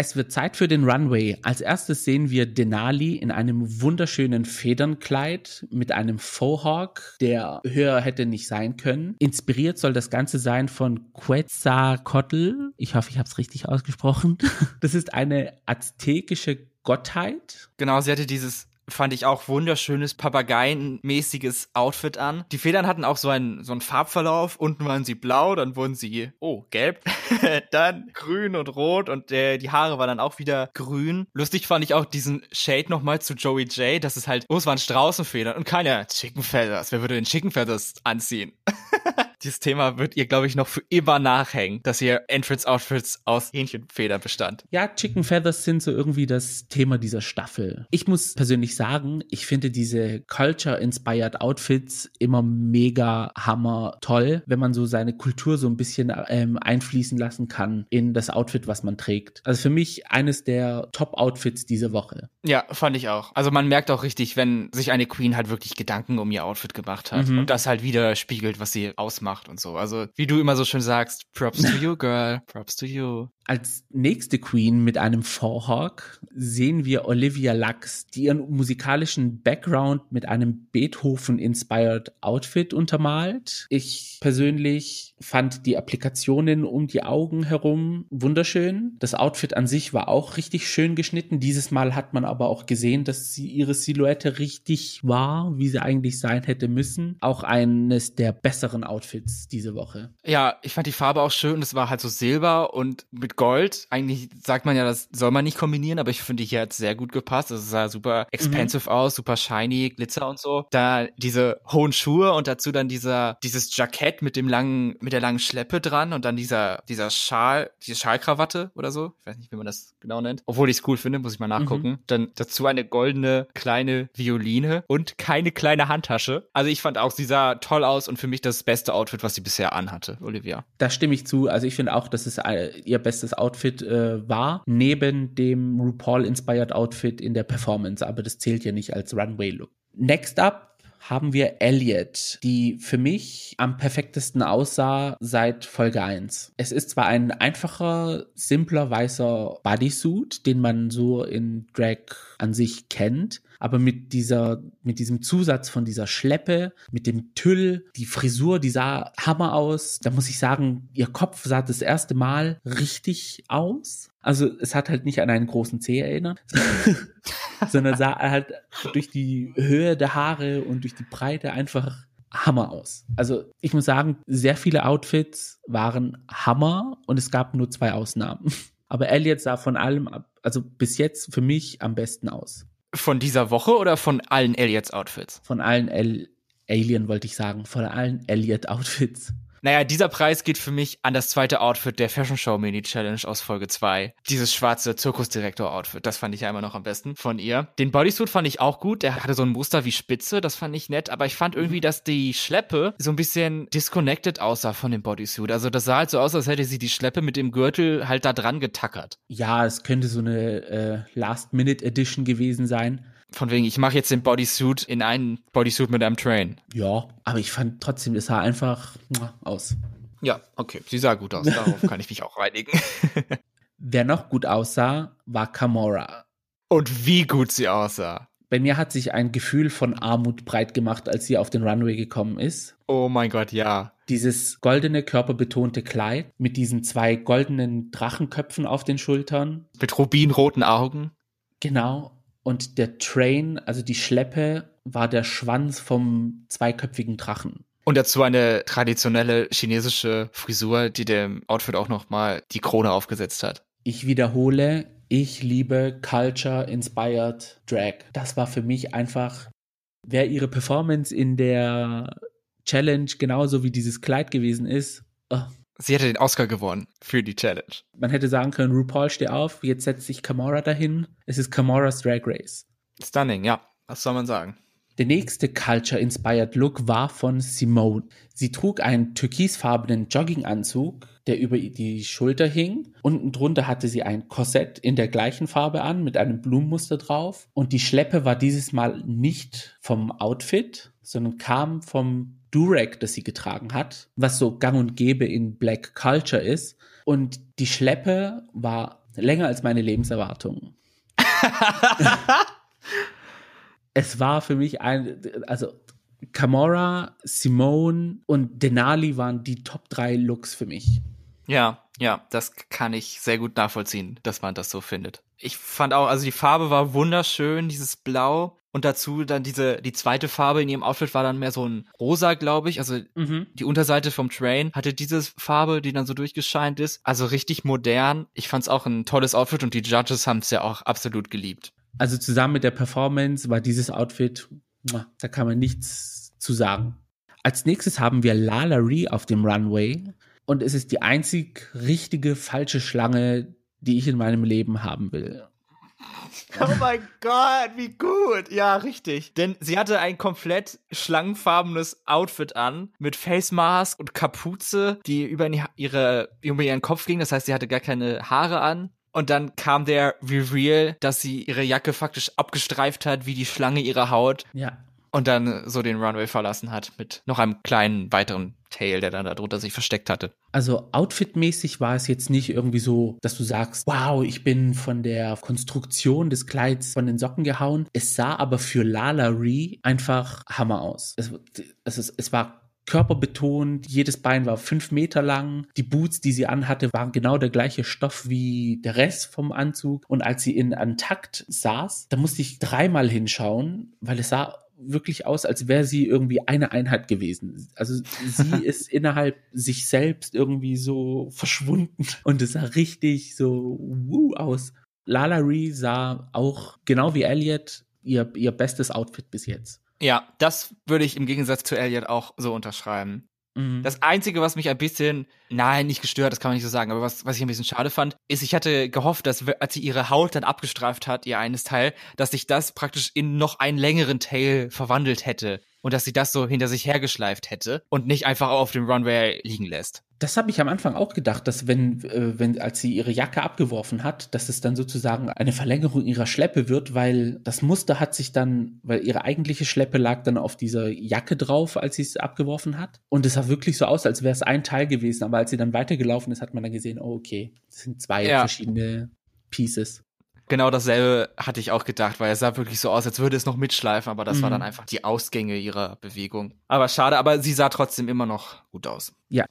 Es wird Zeit für den Runway. Als erstes sehen wir Denali in einem wunderschönen Federnkleid mit einem Fauxhawk, der höher hätte nicht sein können. Inspiriert soll das Ganze sein von Quetzalcoatl. Ich hoffe, ich habe es richtig ausgesprochen. (laughs) Das ist eine aztekische Gottheit. Genau, sie hatte dieses fand ich auch wunderschönes Papageienmäßiges Outfit an. Die Federn hatten auch so einen, so einen Farbverlauf. Unten waren sie blau, dann wurden sie, oh, gelb, (laughs) dann grün und rot und äh, die Haare waren dann auch wieder grün. Lustig fand ich auch diesen Shade nochmal zu Joey J. Das ist halt, oh, es waren Straußenfedern und keine Chicken Feathers. Wer würde den Chicken Feathers anziehen? (laughs) Dieses Thema wird ihr, glaube ich, noch für immer nachhängen, dass ihr Entrance-Outfits aus Hähnchenfeder bestand. Ja, Chicken Feathers sind so irgendwie das Thema dieser Staffel. Ich muss persönlich sagen, ich finde diese Culture-inspired Outfits immer mega hammer toll, wenn man so seine Kultur so ein bisschen ähm, einfließen lassen kann in das Outfit, was man trägt. Also für mich eines der Top-Outfits diese Woche. Ja, fand ich auch. Also man merkt auch richtig, wenn sich eine Queen halt wirklich Gedanken um ihr Outfit gemacht hat mhm. und das halt widerspiegelt, was sie ausmacht macht und so. Also, wie du immer so schön sagst, props to (laughs) you, girl, props to you. Als nächste Queen mit einem Vorhawk sehen wir Olivia Lux, die ihren musikalischen Background mit einem Beethoven-inspired Outfit untermalt. Ich persönlich fand die Applikationen um die Augen herum wunderschön. Das Outfit an sich war auch richtig schön geschnitten. Dieses Mal hat man aber auch gesehen, dass sie ihre Silhouette richtig war, wie sie eigentlich sein hätte müssen. Auch eines der besseren Outfits diese Woche. Ja, ich fand die Farbe auch schön. Es war halt so silber und mit Gold. Eigentlich sagt man ja, das soll man nicht kombinieren, aber ich finde, hier hat sehr gut gepasst. Es sah super expensive mhm. aus, super shiny, Glitzer und so. Da diese hohen Schuhe und dazu dann dieser, dieses Jackett mit dem langen, mit der langen Schleppe dran und dann dieser, dieser Schal, diese Schalkrawatte oder so. Ich weiß nicht, wie man das genau nennt. Obwohl ich es cool finde, muss ich mal nachgucken. Mhm. Dann dazu eine goldene kleine Violine und keine kleine Handtasche. Also ich fand auch, sie sah toll aus und für mich das beste Outfit, was sie bisher anhatte, Olivia. Da stimme ich zu. Also ich finde auch, dass es äh, ihr bestes das Outfit äh, war, neben dem RuPaul-inspired Outfit in der Performance, aber das zählt ja nicht als Runway-Look. Next up haben wir Elliot, die für mich am perfektesten aussah seit Folge 1. Es ist zwar ein einfacher, simpler weißer Bodysuit, den man so in Drag an sich kennt, aber mit dieser, mit diesem Zusatz von dieser Schleppe, mit dem Tüll, die Frisur, die sah Hammer aus. Da muss ich sagen, ihr Kopf sah das erste Mal richtig aus. Also es hat halt nicht an einen großen Zeh erinnert, (laughs) sondern sah halt durch die Höhe der Haare und durch die Breite einfach Hammer aus. Also ich muss sagen, sehr viele Outfits waren Hammer und es gab nur zwei Ausnahmen. (laughs) Aber Elliot sah von allem, also bis jetzt für mich am besten aus. Von dieser Woche oder von allen Elliots Outfits? Von allen El Alien wollte ich sagen, von allen Elliot Outfits. Naja, dieser Preis geht für mich an das zweite Outfit der Fashion Show Mini Challenge aus Folge 2. Dieses schwarze Zirkusdirektor-Outfit, das fand ich ja immer noch am besten von ihr. Den Bodysuit fand ich auch gut. Der hatte so ein Muster wie Spitze, das fand ich nett. Aber ich fand irgendwie, dass die Schleppe so ein bisschen disconnected aussah von dem Bodysuit. Also das sah halt so aus, als hätte sie die Schleppe mit dem Gürtel halt da dran getackert. Ja, es könnte so eine äh, Last-Minute-Edition gewesen sein. Von wegen, ich mache jetzt den Bodysuit in einen Bodysuit mit einem Train. Ja, aber ich fand trotzdem, es sah einfach aus. Ja, okay, sie sah gut aus. Darauf kann ich mich auch reinigen. (laughs) Wer noch gut aussah, war Kamora. Und wie gut sie aussah. Bei mir hat sich ein Gefühl von Armut breit gemacht, als sie auf den Runway gekommen ist. Oh mein Gott, ja. Dieses goldene, körperbetonte Kleid mit diesen zwei goldenen Drachenköpfen auf den Schultern. Mit rubinroten Augen. Genau. Und der Train, also die Schleppe, war der Schwanz vom zweiköpfigen Drachen. Und dazu eine traditionelle chinesische Frisur, die dem Outfit auch nochmal die Krone aufgesetzt hat. Ich wiederhole, ich liebe Culture-Inspired Drag. Das war für mich einfach, wäre ihre Performance in der Challenge genauso wie dieses Kleid gewesen ist. Oh. Sie hätte den Oscar gewonnen für die Challenge. Man hätte sagen können, RuPaul, steh auf, jetzt setzt sich Kamora dahin. Es ist Kamoras Drag Race. Stunning, ja. Was soll man sagen? Der nächste Culture-Inspired Look war von Simone. Sie trug einen türkisfarbenen Jogginganzug, der über die Schulter hing. Unten drunter hatte sie ein Korsett in der gleichen Farbe an, mit einem Blumenmuster drauf. Und die Schleppe war dieses Mal nicht vom Outfit, sondern kam vom Durag, das sie getragen hat, was so gang und gäbe in Black Culture ist. Und die Schleppe war länger als meine Lebenserwartung. (laughs) es war für mich ein, also Camora, Simone und Denali waren die Top 3 Looks für mich. Ja, ja, das kann ich sehr gut nachvollziehen, dass man das so findet. Ich fand auch, also die Farbe war wunderschön, dieses Blau. Und dazu dann diese, die zweite Farbe in ihrem Outfit war dann mehr so ein rosa, glaube ich. Also mhm. die Unterseite vom Train hatte diese Farbe, die dann so durchgescheint ist. Also richtig modern. Ich fand es auch ein tolles Outfit und die Judges haben es ja auch absolut geliebt. Also zusammen mit der Performance war dieses Outfit, da kann man nichts zu sagen. Als nächstes haben wir Lala Ree auf dem Runway und es ist die einzig richtige falsche Schlange, die ich in meinem Leben haben will. (laughs) Oh mein Gott, wie gut. Ja, richtig. Denn sie hatte ein komplett schlangenfarbenes Outfit an mit Face Mask und Kapuze, die über, ihre, über ihren Kopf ging. Das heißt, sie hatte gar keine Haare an. Und dann kam der Reveal, dass sie ihre Jacke faktisch abgestreift hat, wie die Schlange ihre Haut. Ja. Und dann so den Runway verlassen hat mit noch einem kleinen weiteren Tail, der dann darunter sich versteckt hatte. Also outfitmäßig war es jetzt nicht irgendwie so, dass du sagst, wow, ich bin von der Konstruktion des Kleids von den Socken gehauen. Es sah aber für Lala Ree einfach Hammer aus. Es, es, es war körperbetont, jedes Bein war fünf Meter lang. Die Boots, die sie anhatte, waren genau der gleiche Stoff wie der Rest vom Anzug. Und als sie in Antakt saß, da musste ich dreimal hinschauen, weil es sah wirklich aus, als wäre sie irgendwie eine Einheit gewesen. Also sie (laughs) ist innerhalb sich selbst irgendwie so verschwunden und es sah richtig so wuh aus. Lala Ree sah auch genau wie Elliot ihr, ihr bestes Outfit bis jetzt. Ja, das würde ich im Gegensatz zu Elliot auch so unterschreiben. Mhm. Das Einzige, was mich ein bisschen, nein, nicht gestört, das kann man nicht so sagen, aber was, was ich ein bisschen schade fand, ist, ich hatte gehofft, dass als sie ihre Haut dann abgestreift hat, ihr eines Teil, dass sich das praktisch in noch einen längeren Tail verwandelt hätte und dass sie das so hinter sich hergeschleift hätte und nicht einfach auf dem Runway liegen lässt. Das habe ich am Anfang auch gedacht, dass wenn, äh, wenn, als sie ihre Jacke abgeworfen hat, dass es dann sozusagen eine Verlängerung ihrer Schleppe wird, weil das Muster hat sich dann, weil ihre eigentliche Schleppe lag dann auf dieser Jacke drauf, als sie es abgeworfen hat. Und es sah wirklich so aus, als wäre es ein Teil gewesen. Aber als sie dann weitergelaufen ist, hat man dann gesehen, oh, okay, das sind zwei ja. verschiedene Pieces. Genau dasselbe hatte ich auch gedacht, weil es sah wirklich so aus, als würde es noch mitschleifen, aber das mhm. war dann einfach die Ausgänge ihrer Bewegung. Aber schade, aber sie sah trotzdem immer noch gut aus. Ja,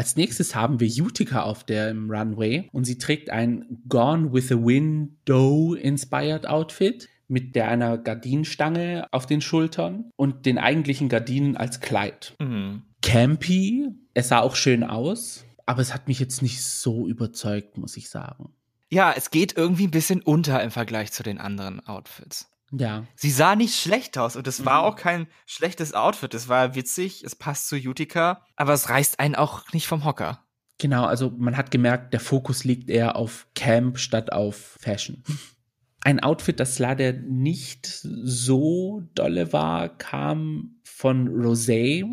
als nächstes haben wir Utica auf dem Runway und sie trägt ein Gone with the Window inspired Outfit mit der einer Gardinenstange auf den Schultern und den eigentlichen Gardinen als Kleid. Mhm. Campy, es sah auch schön aus, aber es hat mich jetzt nicht so überzeugt, muss ich sagen. Ja, es geht irgendwie ein bisschen unter im Vergleich zu den anderen Outfits. Ja. Sie sah nicht schlecht aus und es war mhm. auch kein schlechtes Outfit. Es war witzig, es passt zu Utica, aber es reißt einen auch nicht vom Hocker. Genau, also man hat gemerkt, der Fokus liegt eher auf Camp statt auf Fashion. Ein Outfit, das leider nicht so dolle war, kam von Rosé.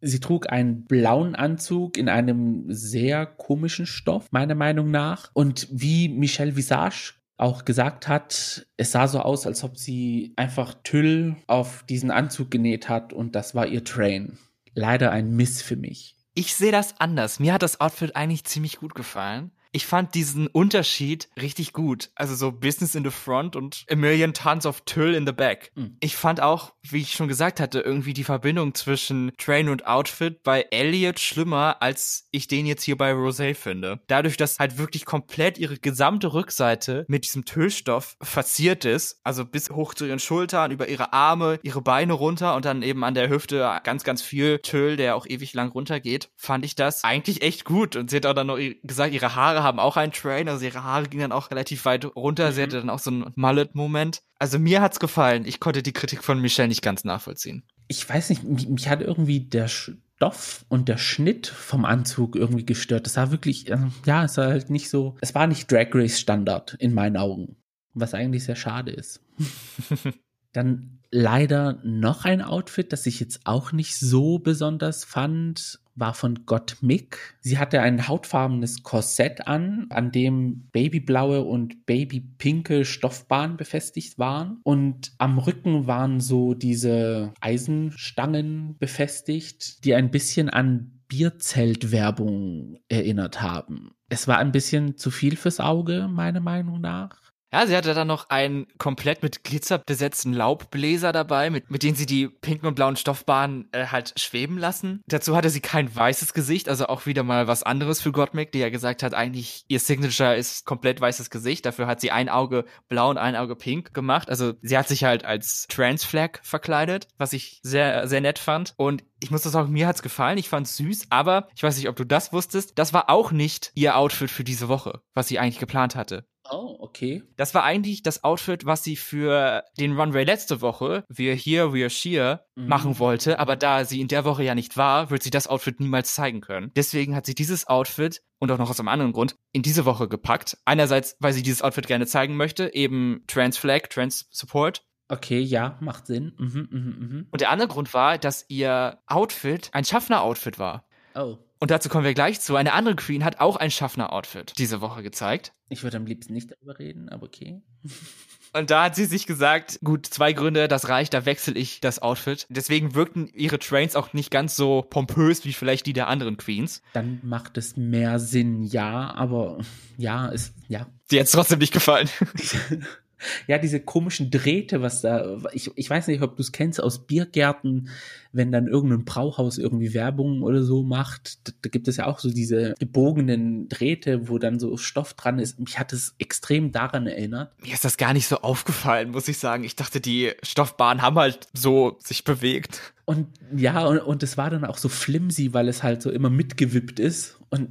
Sie trug einen blauen Anzug in einem sehr komischen Stoff, meiner Meinung nach. Und wie Michelle Visage auch gesagt hat, es sah so aus, als ob sie einfach Tüll auf diesen Anzug genäht hat und das war ihr Train. Leider ein Miss für mich. Ich sehe das anders. Mir hat das Outfit eigentlich ziemlich gut gefallen ich fand diesen Unterschied richtig gut. Also so Business in the front und a million tons of Tüll in the back. Mhm. Ich fand auch, wie ich schon gesagt hatte, irgendwie die Verbindung zwischen Train und Outfit bei Elliot schlimmer, als ich den jetzt hier bei Rosé finde. Dadurch, dass halt wirklich komplett ihre gesamte Rückseite mit diesem Tüllstoff verziert ist, also bis hoch zu ihren Schultern, über ihre Arme, ihre Beine runter und dann eben an der Hüfte ganz, ganz viel Tüll, der auch ewig lang runtergeht, fand ich das eigentlich echt gut. Und sie hat auch dann noch gesagt, ihre Haare haben auch einen Train, also ihre Haare gingen dann auch relativ weit runter. Mhm. Sie hatte dann auch so einen Mullet-Moment. Also mir hat's gefallen. Ich konnte die Kritik von Michelle nicht ganz nachvollziehen. Ich weiß nicht, mich, mich hat irgendwie der Stoff und der Schnitt vom Anzug irgendwie gestört. Das war wirklich, äh, ja, es war halt nicht so, es war nicht Drag Race Standard in meinen Augen. Was eigentlich sehr schade ist. (laughs) Dann leider noch ein Outfit, das ich jetzt auch nicht so besonders fand war von Gottmik. Sie hatte ein hautfarbenes Korsett an, an dem babyblaue und babypinke Stoffbahnen befestigt waren. Und am Rücken waren so diese Eisenstangen befestigt, die ein bisschen an Bierzeltwerbung erinnert haben. Es war ein bisschen zu viel fürs Auge, meiner Meinung nach. Ja, sie hatte dann noch einen komplett mit Glitzer besetzten Laubbläser dabei, mit, mit denen sie die pinken und blauen Stoffbahnen äh, halt schweben lassen. Dazu hatte sie kein weißes Gesicht, also auch wieder mal was anderes für Gottmik, die ja gesagt hat, eigentlich ihr Signature ist komplett weißes Gesicht. Dafür hat sie ein Auge blau und ein Auge pink gemacht. Also sie hat sich halt als Transflag verkleidet, was ich sehr, sehr nett fand. Und ich muss das sagen, mir hat's gefallen, ich fand's süß, aber ich weiß nicht, ob du das wusstest, das war auch nicht ihr Outfit für diese Woche, was sie eigentlich geplant hatte. Oh, okay. Das war eigentlich das Outfit, was sie für den Runway letzte Woche, We're Here, We're Sheer, mhm. machen wollte. Aber da sie in der Woche ja nicht war, wird sie das Outfit niemals zeigen können. Deswegen hat sie dieses Outfit und auch noch aus einem anderen Grund in diese Woche gepackt. Einerseits, weil sie dieses Outfit gerne zeigen möchte, eben Trans Flag, Trans Support. Okay, ja, macht Sinn. Mhm, mh, mh. Und der andere Grund war, dass ihr Outfit ein Schaffner-Outfit war. Oh. Und dazu kommen wir gleich zu. Eine andere Queen hat auch ein Schaffner-Outfit diese Woche gezeigt. Ich würde am liebsten nicht darüber reden, aber okay. (laughs) Und da hat sie sich gesagt, gut, zwei Gründe, das reicht, da wechsle ich das Outfit. Deswegen wirkten ihre Trains auch nicht ganz so pompös wie vielleicht die der anderen Queens. Dann macht es mehr Sinn, ja, aber ja, ist, ja. Dir hat es trotzdem nicht gefallen. (laughs) ja, diese komischen Drähte, was da, ich, ich weiß nicht, ob du es kennst aus Biergärten, wenn dann irgendein Brauhaus irgendwie Werbung oder so macht, da, da, gibt es ja auch so diese gebogenen Drähte, wo dann so Stoff dran ist. Mich hat es extrem daran erinnert. Mir ist das gar nicht so aufgefallen, muss ich sagen. Ich dachte, die Stoffbahnen haben halt so sich bewegt. Und ja, und, und es war dann auch so flimsy, weil es halt so immer mitgewippt ist. Und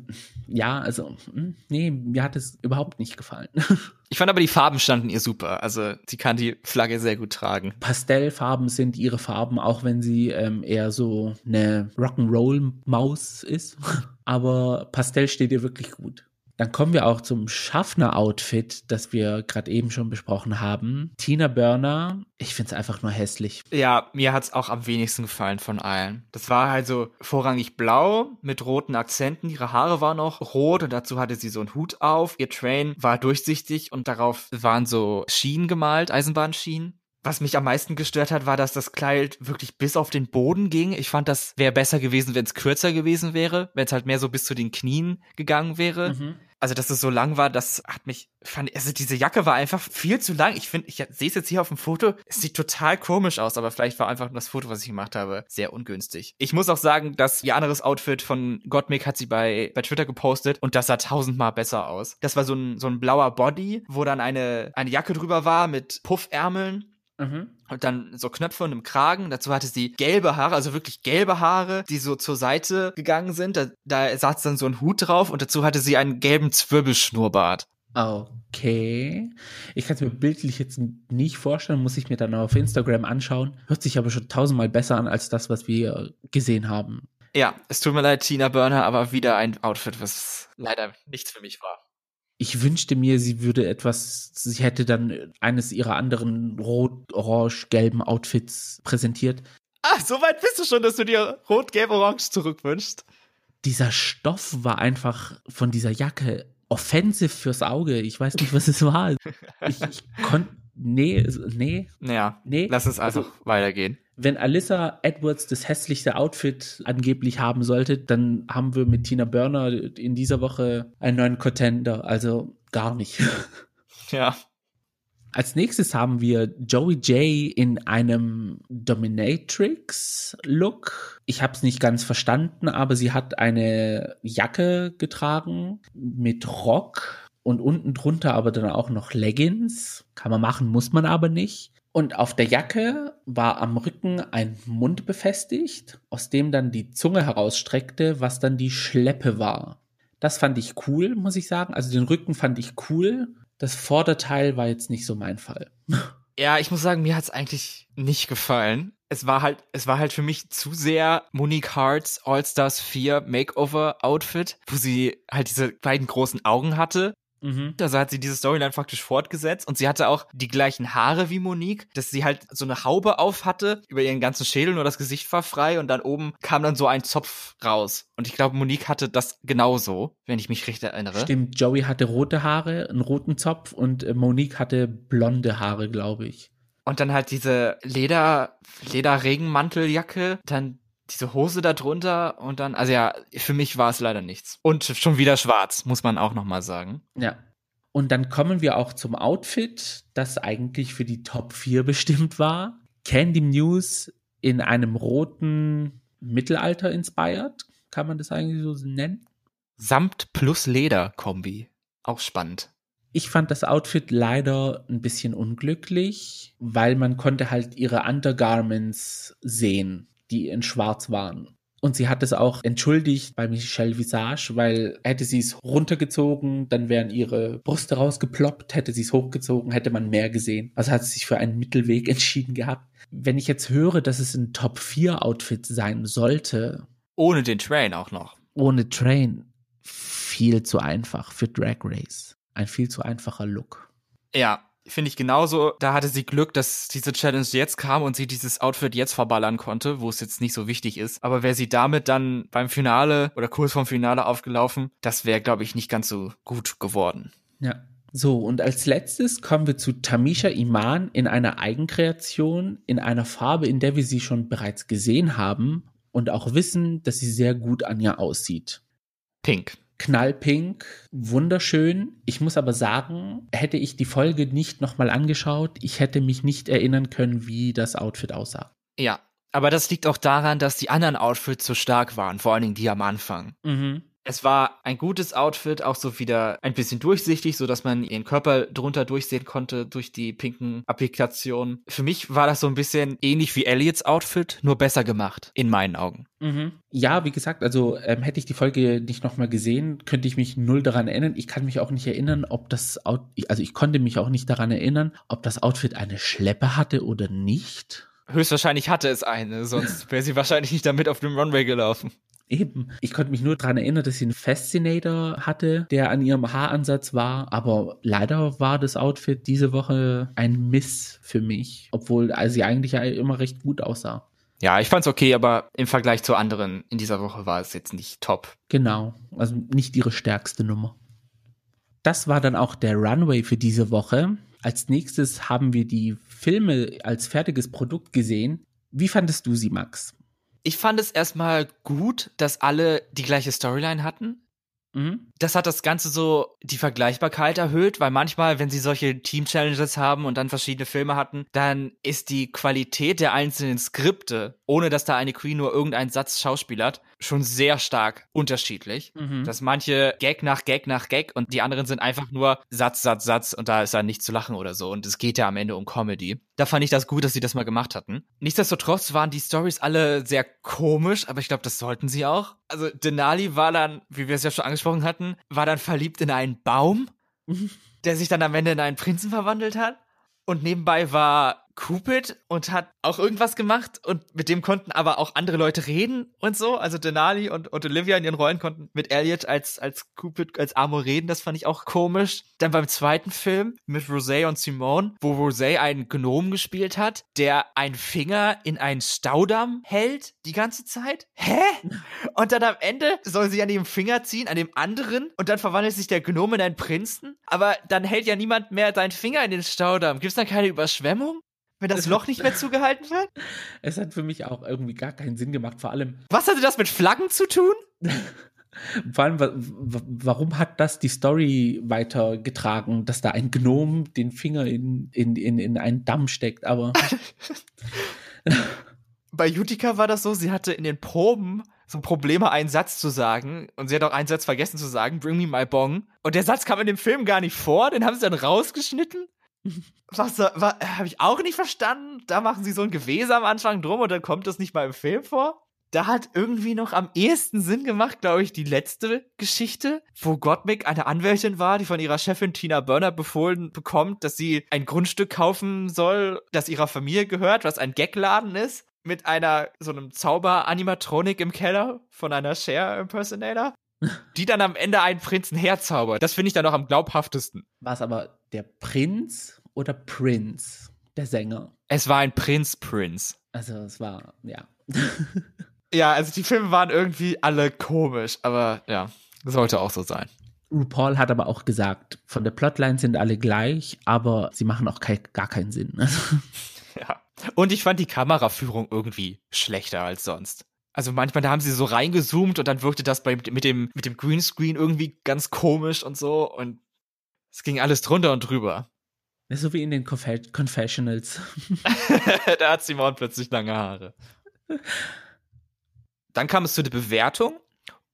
ja, also, hm, nee, mir hat es überhaupt nicht gefallen. (laughs) Ich fand aber die Farben standen ihr super. Also sie kann die Flagge sehr gut tragen. Pastellfarben sind ihre Farben, auch wenn sie ähm, eher so eine Rock'n'Roll-Maus ist. (laughs) aber Pastell steht ihr wirklich gut. Dann kommen wir auch zum Schaffner-Outfit, das wir gerade eben schon besprochen haben. Tina Burner, ich finde es einfach nur hässlich. Ja, mir hat es auch am wenigsten gefallen von allen. Das war halt so vorrangig blau mit roten Akzenten. Ihre Haare waren auch rot und dazu hatte sie so einen Hut auf. Ihr Train war durchsichtig und darauf waren so Schienen gemalt, Eisenbahnschienen. Was mich am meisten gestört hat, war, dass das Kleid wirklich bis auf den Boden ging. Ich fand, das wäre besser gewesen, wenn es kürzer gewesen wäre, wenn es halt mehr so bis zu den Knien gegangen wäre. Mhm. Also, dass es so lang war, das hat mich, fand, also diese Jacke war einfach viel zu lang. Ich finde, ich sehe es jetzt hier auf dem Foto, es sieht total komisch aus, aber vielleicht war einfach das Foto, was ich gemacht habe, sehr ungünstig. Ich muss auch sagen, dass ihr anderes Outfit von Gottmik hat sie bei, bei Twitter gepostet und das sah tausendmal besser aus. Das war so ein, so ein blauer Body, wo dann eine, eine Jacke drüber war mit Puffärmeln Mhm. Und dann so Knöpfe und einem Kragen. Dazu hatte sie gelbe Haare, also wirklich gelbe Haare, die so zur Seite gegangen sind. Da, da saß dann so ein Hut drauf und dazu hatte sie einen gelben Zwirbelschnurrbart. Okay. Ich kann es mir bildlich jetzt nicht vorstellen, muss ich mir dann auf Instagram anschauen. Hört sich aber schon tausendmal besser an als das, was wir gesehen haben. Ja, es tut mir leid, Tina Burner, aber wieder ein Outfit, was leider nichts für mich war ich wünschte mir, sie würde etwas, sie hätte dann eines ihrer anderen rot, orange, gelben Outfits präsentiert. Ah, so weit bist du schon, dass du dir rot, gelb, orange zurückwünschst. Dieser Stoff war einfach von dieser Jacke offensive fürs Auge. Ich weiß nicht, was es war. Ich, ich konnte, nee, nee. Naja, nee. Lass es einfach also, weitergehen. Wenn Alyssa Edwards das hässlichste Outfit angeblich haben sollte, dann haben wir mit Tina Burner in dieser Woche einen neuen Contender. Also gar nicht. (laughs) Ja. Als nächstes haben wir Joey J in einem Dominatrix-Look. Ich habe es nicht ganz verstanden, aber sie hat eine Jacke getragen mit Rock und unten drunter aber dann auch noch Leggings. Kann man machen, muss man aber nicht. Und auf der Jacke war am Rücken ein Mund befestigt, aus dem dann die Zunge herausstreckte, was dann die Schleppe war. Das fand ich cool, muss ich sagen. Also den Rücken fand ich cool. Das Vorderteil war jetzt nicht so mein Fall. (laughs) Ja, ich muss sagen, mir hat's eigentlich nicht gefallen. Es war halt, es war halt für mich zu sehr Monique Harts All-Stars 4 Makeover Outfit, wo sie halt diese beiden großen Augen hatte Mhm. Also hat sie diese Storyline praktisch fortgesetzt und sie hatte auch die gleichen Haare wie Monique, dass sie halt so eine Haube auf hatte, über ihren ganzen Schädel, nur das Gesicht war frei und dann oben kam dann so ein Zopf raus. Und ich glaube, Monique hatte das genauso, wenn ich mich recht erinnere. Stimmt, Joey hatte rote Haare, einen roten Zopf und äh, Monique hatte blonde Haare, glaube ich. Und dann halt diese Leder, Lederregenmanteljacke, dann diese Hose da drunter und dann, also ja, für mich war es leider nichts. Und schon wieder schwarz, muss man auch nochmal sagen. Ja. Und dann kommen wir auch zum Outfit, das eigentlich für die Top 4 bestimmt war. Candy News in einem roten Mittelalter inspired, kann man das eigentlich so nennen? Samt plus Leder Kombi. Auch spannend. Ich fand das Outfit leider ein bisschen unglücklich, weil man konnte halt ihre Undergarments sehen die in Schwarz waren. Und sie hat es auch entschuldigt bei Michelle Visage, weil hätte sie es runtergezogen, dann wären ihre Brüste rausgeploppt, hätte sie es hochgezogen, hätte man mehr gesehen. Also hat sie sich für einen Mittelweg (laughs) entschieden gehabt. Wenn ich jetzt höre, dass es ein Top 4 Outfit sein sollte. Ohne den Train auch noch. Ohne Train. Viel zu einfach für Drag Race. Ein viel zu einfacher Look. Ja, finde ich genauso. Da hatte sie Glück, dass diese Challenge jetzt kam und sie dieses Outfit jetzt verballern konnte, wo es jetzt nicht so wichtig ist. Aber wäre sie damit dann beim Finale oder kurz vorm Finale aufgelaufen, das wäre, glaube ich, nicht ganz so gut geworden. Ja. So, und als letztes kommen wir zu Tamisha Iman in einer Eigenkreation, in einer Farbe, in der wir sie schon bereits gesehen haben und auch wissen, dass sie sehr gut an ihr aussieht. Pink knallpink, wunderschön. Ich muss aber sagen, hätte ich die Folge nicht nochmal angeschaut, ich hätte mich nicht erinnern können, wie das Outfit aussah. Ja, aber das liegt auch daran, dass die anderen Outfits so stark waren, vor allen Dingen die am Anfang. Mhm. Es war ein gutes Outfit, auch so wieder ein bisschen durchsichtig, so dass man ihren Körper drunter durchsehen konnte durch die pinken Applikationen. Für mich war das so ein bisschen ähnlich wie Elliots Outfit, nur besser gemacht, in meinen Augen. Mhm. Ja, wie gesagt, also ähm, hätte ich die Folge nicht nochmal gesehen, könnte ich mich null daran erinnern. Ich kann mich auch nicht erinnern, ob das, Out also ich konnte mich auch nicht daran erinnern, ob das Outfit eine Schleppe hatte oder nicht. Höchstwahrscheinlich hatte es eine, sonst wäre sie (laughs) wahrscheinlich nicht damit auf dem Runway gelaufen. Eben. Ich konnte mich nur daran erinnern, dass sie einen Fascinator hatte, der an ihrem Haaransatz war. Aber leider war das Outfit diese Woche ein Miss für mich. Obwohl also sie eigentlich immer recht gut aussah. Ja, ich fand's okay, aber im Vergleich zu anderen in dieser Woche war es jetzt nicht top. Genau. Also nicht ihre stärkste Nummer. Das war dann auch der Runway für diese Woche. Als nächstes haben wir die Filme als fertiges Produkt gesehen. Wie fandest du sie, Max? Ich fand es erstmal gut, dass alle die gleiche Storyline hatten. Mhm. Das hat das Ganze so die Vergleichbarkeit erhöht, weil manchmal, wenn sie solche Team-Challenges haben und dann verschiedene Filme hatten, dann ist die Qualität der einzelnen Skripte, ohne dass da eine Queen nur irgendeinen Satz schauspielert, schon sehr stark unterschiedlich. Mhm. Dass manche Gag nach Gag nach Gag und die anderen sind einfach nur Satz, Satz, Satz und da ist dann nichts zu lachen oder so. Und es geht ja am Ende um Comedy. Da fand ich das gut, dass sie das mal gemacht hatten. Nichtsdestotrotz waren die Stories alle sehr komisch, aber ich glaube, das sollten sie auch. Also Denali war dann, wie wir es ja schon angesprochen hatten, war dann verliebt in einen Baum, (laughs) der sich dann am Ende in einen Prinzen verwandelt hat. Und nebenbei war Cupid und hat auch irgendwas gemacht und mit dem konnten aber auch andere Leute reden und so. Also Denali und, und Olivia in ihren Rollen konnten mit Elliot als, als Cupid, als Amor reden. Das fand ich auch komisch. Dann beim zweiten Film mit Rosé und Simone, wo Rosé einen Gnom gespielt hat, der einen Finger in einen Staudamm hält die ganze Zeit. Hä? Und dann am Ende soll sie an dem Finger ziehen, an dem anderen und dann verwandelt sich der Gnom in einen Prinzen. Aber dann hält ja niemand mehr seinen Finger in den Staudamm. Gibt's dann keine Überschwemmung? Wenn das Loch nicht mehr zugehalten wird? (laughs) Es hat für mich auch irgendwie gar keinen Sinn gemacht. Vor allem. Was hatte das mit Flaggen zu tun? (laughs) Vor allem, warum hat das die Story weitergetragen, dass da ein Gnom den Finger in, in, in, in einen Damm steckt? Aber. (laughs) Bei Utica war das so, sie hatte in den Proben so Probleme, einen Satz zu sagen. Und sie hat auch einen Satz vergessen zu sagen, bring me my bong. Und der Satz kam in dem Film gar nicht vor, den haben sie dann rausgeschnitten. Was, was habe ich auch nicht verstanden? Da machen sie so ein Gewese am Anfang drum und dann kommt das nicht mal im Film vor. Da hat irgendwie noch am ehesten Sinn gemacht, glaube ich, die letzte Geschichte, wo Gottmik eine Anwältin war, die von ihrer Chefin Tina Burner befohlen bekommt, dass sie ein Grundstück kaufen soll, das ihrer Familie gehört, was ein Gagladen ist, mit einer so einem Zauber-Animatronik im Keller von einer Share-Impersonator (laughs) die dann am Ende einen Prinzen herzaubert. Das finde ich dann noch am glaubhaftesten. War es aber der Prinz oder Prince, der Sänger? Es war ein Prinz Prinz. Also es war, ja. (laughs) ja, also die Filme waren irgendwie alle komisch, aber ja, sollte auch so sein. RuPaul hat aber auch gesagt, von der Plotline sind alle gleich, aber sie machen auch kein, gar keinen Sinn. (laughs) ja. Und ich fand die Kameraführung irgendwie schlechter als sonst. Also manchmal, da haben sie so reingezoomt und dann wirkte das bei, mit dem, mit dem Greenscreen irgendwie ganz komisch und so und es ging alles drunter und drüber. So wie in den Conf Confessionals. (laughs) da hat Simon plötzlich lange Haare. Dann kam es zu der Bewertung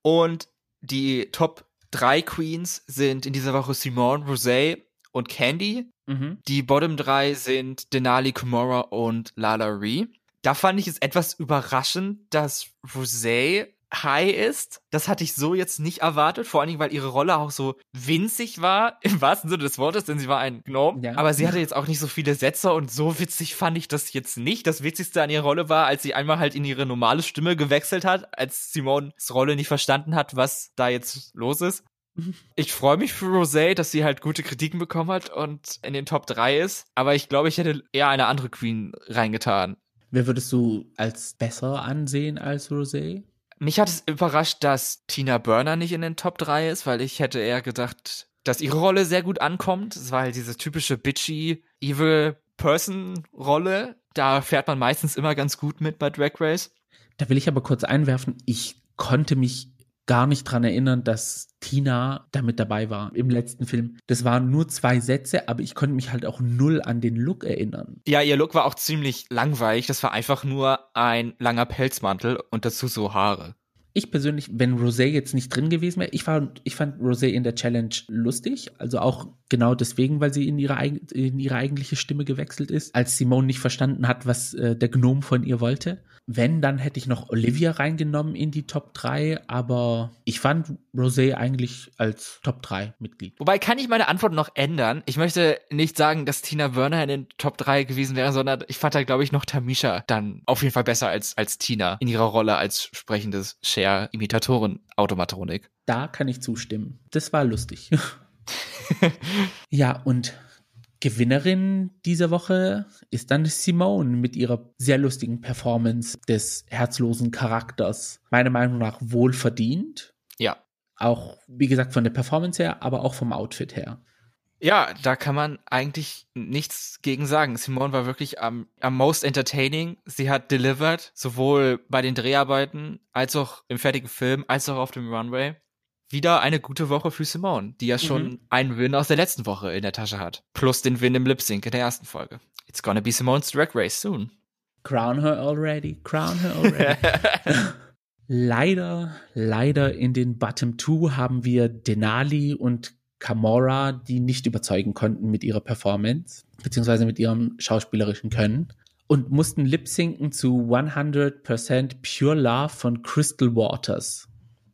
und die Top drei Queens sind in dieser Woche Simone, Rosé und Candy. Mhm. Die Bottom drei sind Denali Kimura und Lala Ree. Da fand ich es etwas überraschend, dass Rosé high ist. Das hatte ich so jetzt nicht erwartet, vor allen Dingen, weil ihre Rolle auch so winzig war, (laughs) im wahrsten Sinne des Wortes, denn sie war ein Gnome. Ja. Aber sie hatte jetzt auch nicht so viele Sätze und so witzig fand ich das jetzt nicht. Das Witzigste an ihrer Rolle war, als sie einmal halt in ihre normale Stimme gewechselt hat, als Simons Rolle nicht verstanden hat, was da jetzt los ist. (laughs) Ich freue mich für Rosé, dass sie halt gute Kritiken bekommen hat und in den Top 3 ist. Aber ich glaube, ich hätte eher eine andere Queen reingetan. Wer würdest du als besser ansehen als Rosé? Mich hat es überrascht, dass Tina Burner nicht in den Top 3 ist, weil ich hätte eher gedacht, dass ihre Rolle sehr gut ankommt. Es war halt diese typische bitchy, evil Person Rolle. Da fährt man meistens immer ganz gut mit bei Drag Race. Da will ich aber kurz einwerfen, ich konnte mich gar nicht dran erinnern, dass Tina damit dabei war im letzten Film. Das waren nur zwei Sätze, aber ich konnte mich halt auch null an den Look erinnern. Ja, ihr Look war auch ziemlich langweilig. Das war einfach nur ein langer Pelzmantel und dazu so Haare ich persönlich, wenn Rosé jetzt nicht drin gewesen wäre, ich, ich fand Rosé in der Challenge lustig, also auch genau deswegen, weil sie in ihre, in ihre eigentliche Stimme gewechselt ist, als Simone nicht verstanden hat, was äh, der Gnome von ihr wollte. Wenn, dann hätte ich noch Olivia reingenommen in die Top 3, aber ich fand Rosé eigentlich als Top 3 Mitglied. Wobei kann ich meine Antwort noch ändern? Ich möchte nicht sagen, dass Tina Werner in den Top 3 gewesen wäre, sondern ich fand da, glaube ich, noch Tamisha dann auf jeden Fall besser als, als Tina in ihrer Rolle als sprechendes Cher Imitatoren Automatronik. Da kann ich zustimmen. Das war lustig. (laughs) ja, und Gewinnerin dieser Woche ist dann Simone mit ihrer sehr lustigen Performance des herzlosen Charakters. Meiner Meinung nach wohl verdient. Ja. Auch, wie gesagt, von der Performance her, aber auch vom Outfit her. Ja, da kann man eigentlich nichts gegen sagen. Simone war wirklich am, am most entertaining. Sie hat delivered, sowohl bei den Dreharbeiten als auch im fertigen Film, als auch auf dem Runway wieder eine gute Woche für Simone, die ja schon mhm. einen Win aus der letzten Woche in der Tasche hat. Plus den Win im Lip Sync in der ersten Folge. It's gonna be Simone's Drag Race soon. Crown her already, crown her already. (laughs) leider, leider in den Bottom Two haben wir Denali und Kamora, die nicht überzeugen konnten mit ihrer Performance, beziehungsweise mit ihrem schauspielerischen Können. Und mussten lip-sinken zu 100% Pure Love von Crystal Waters.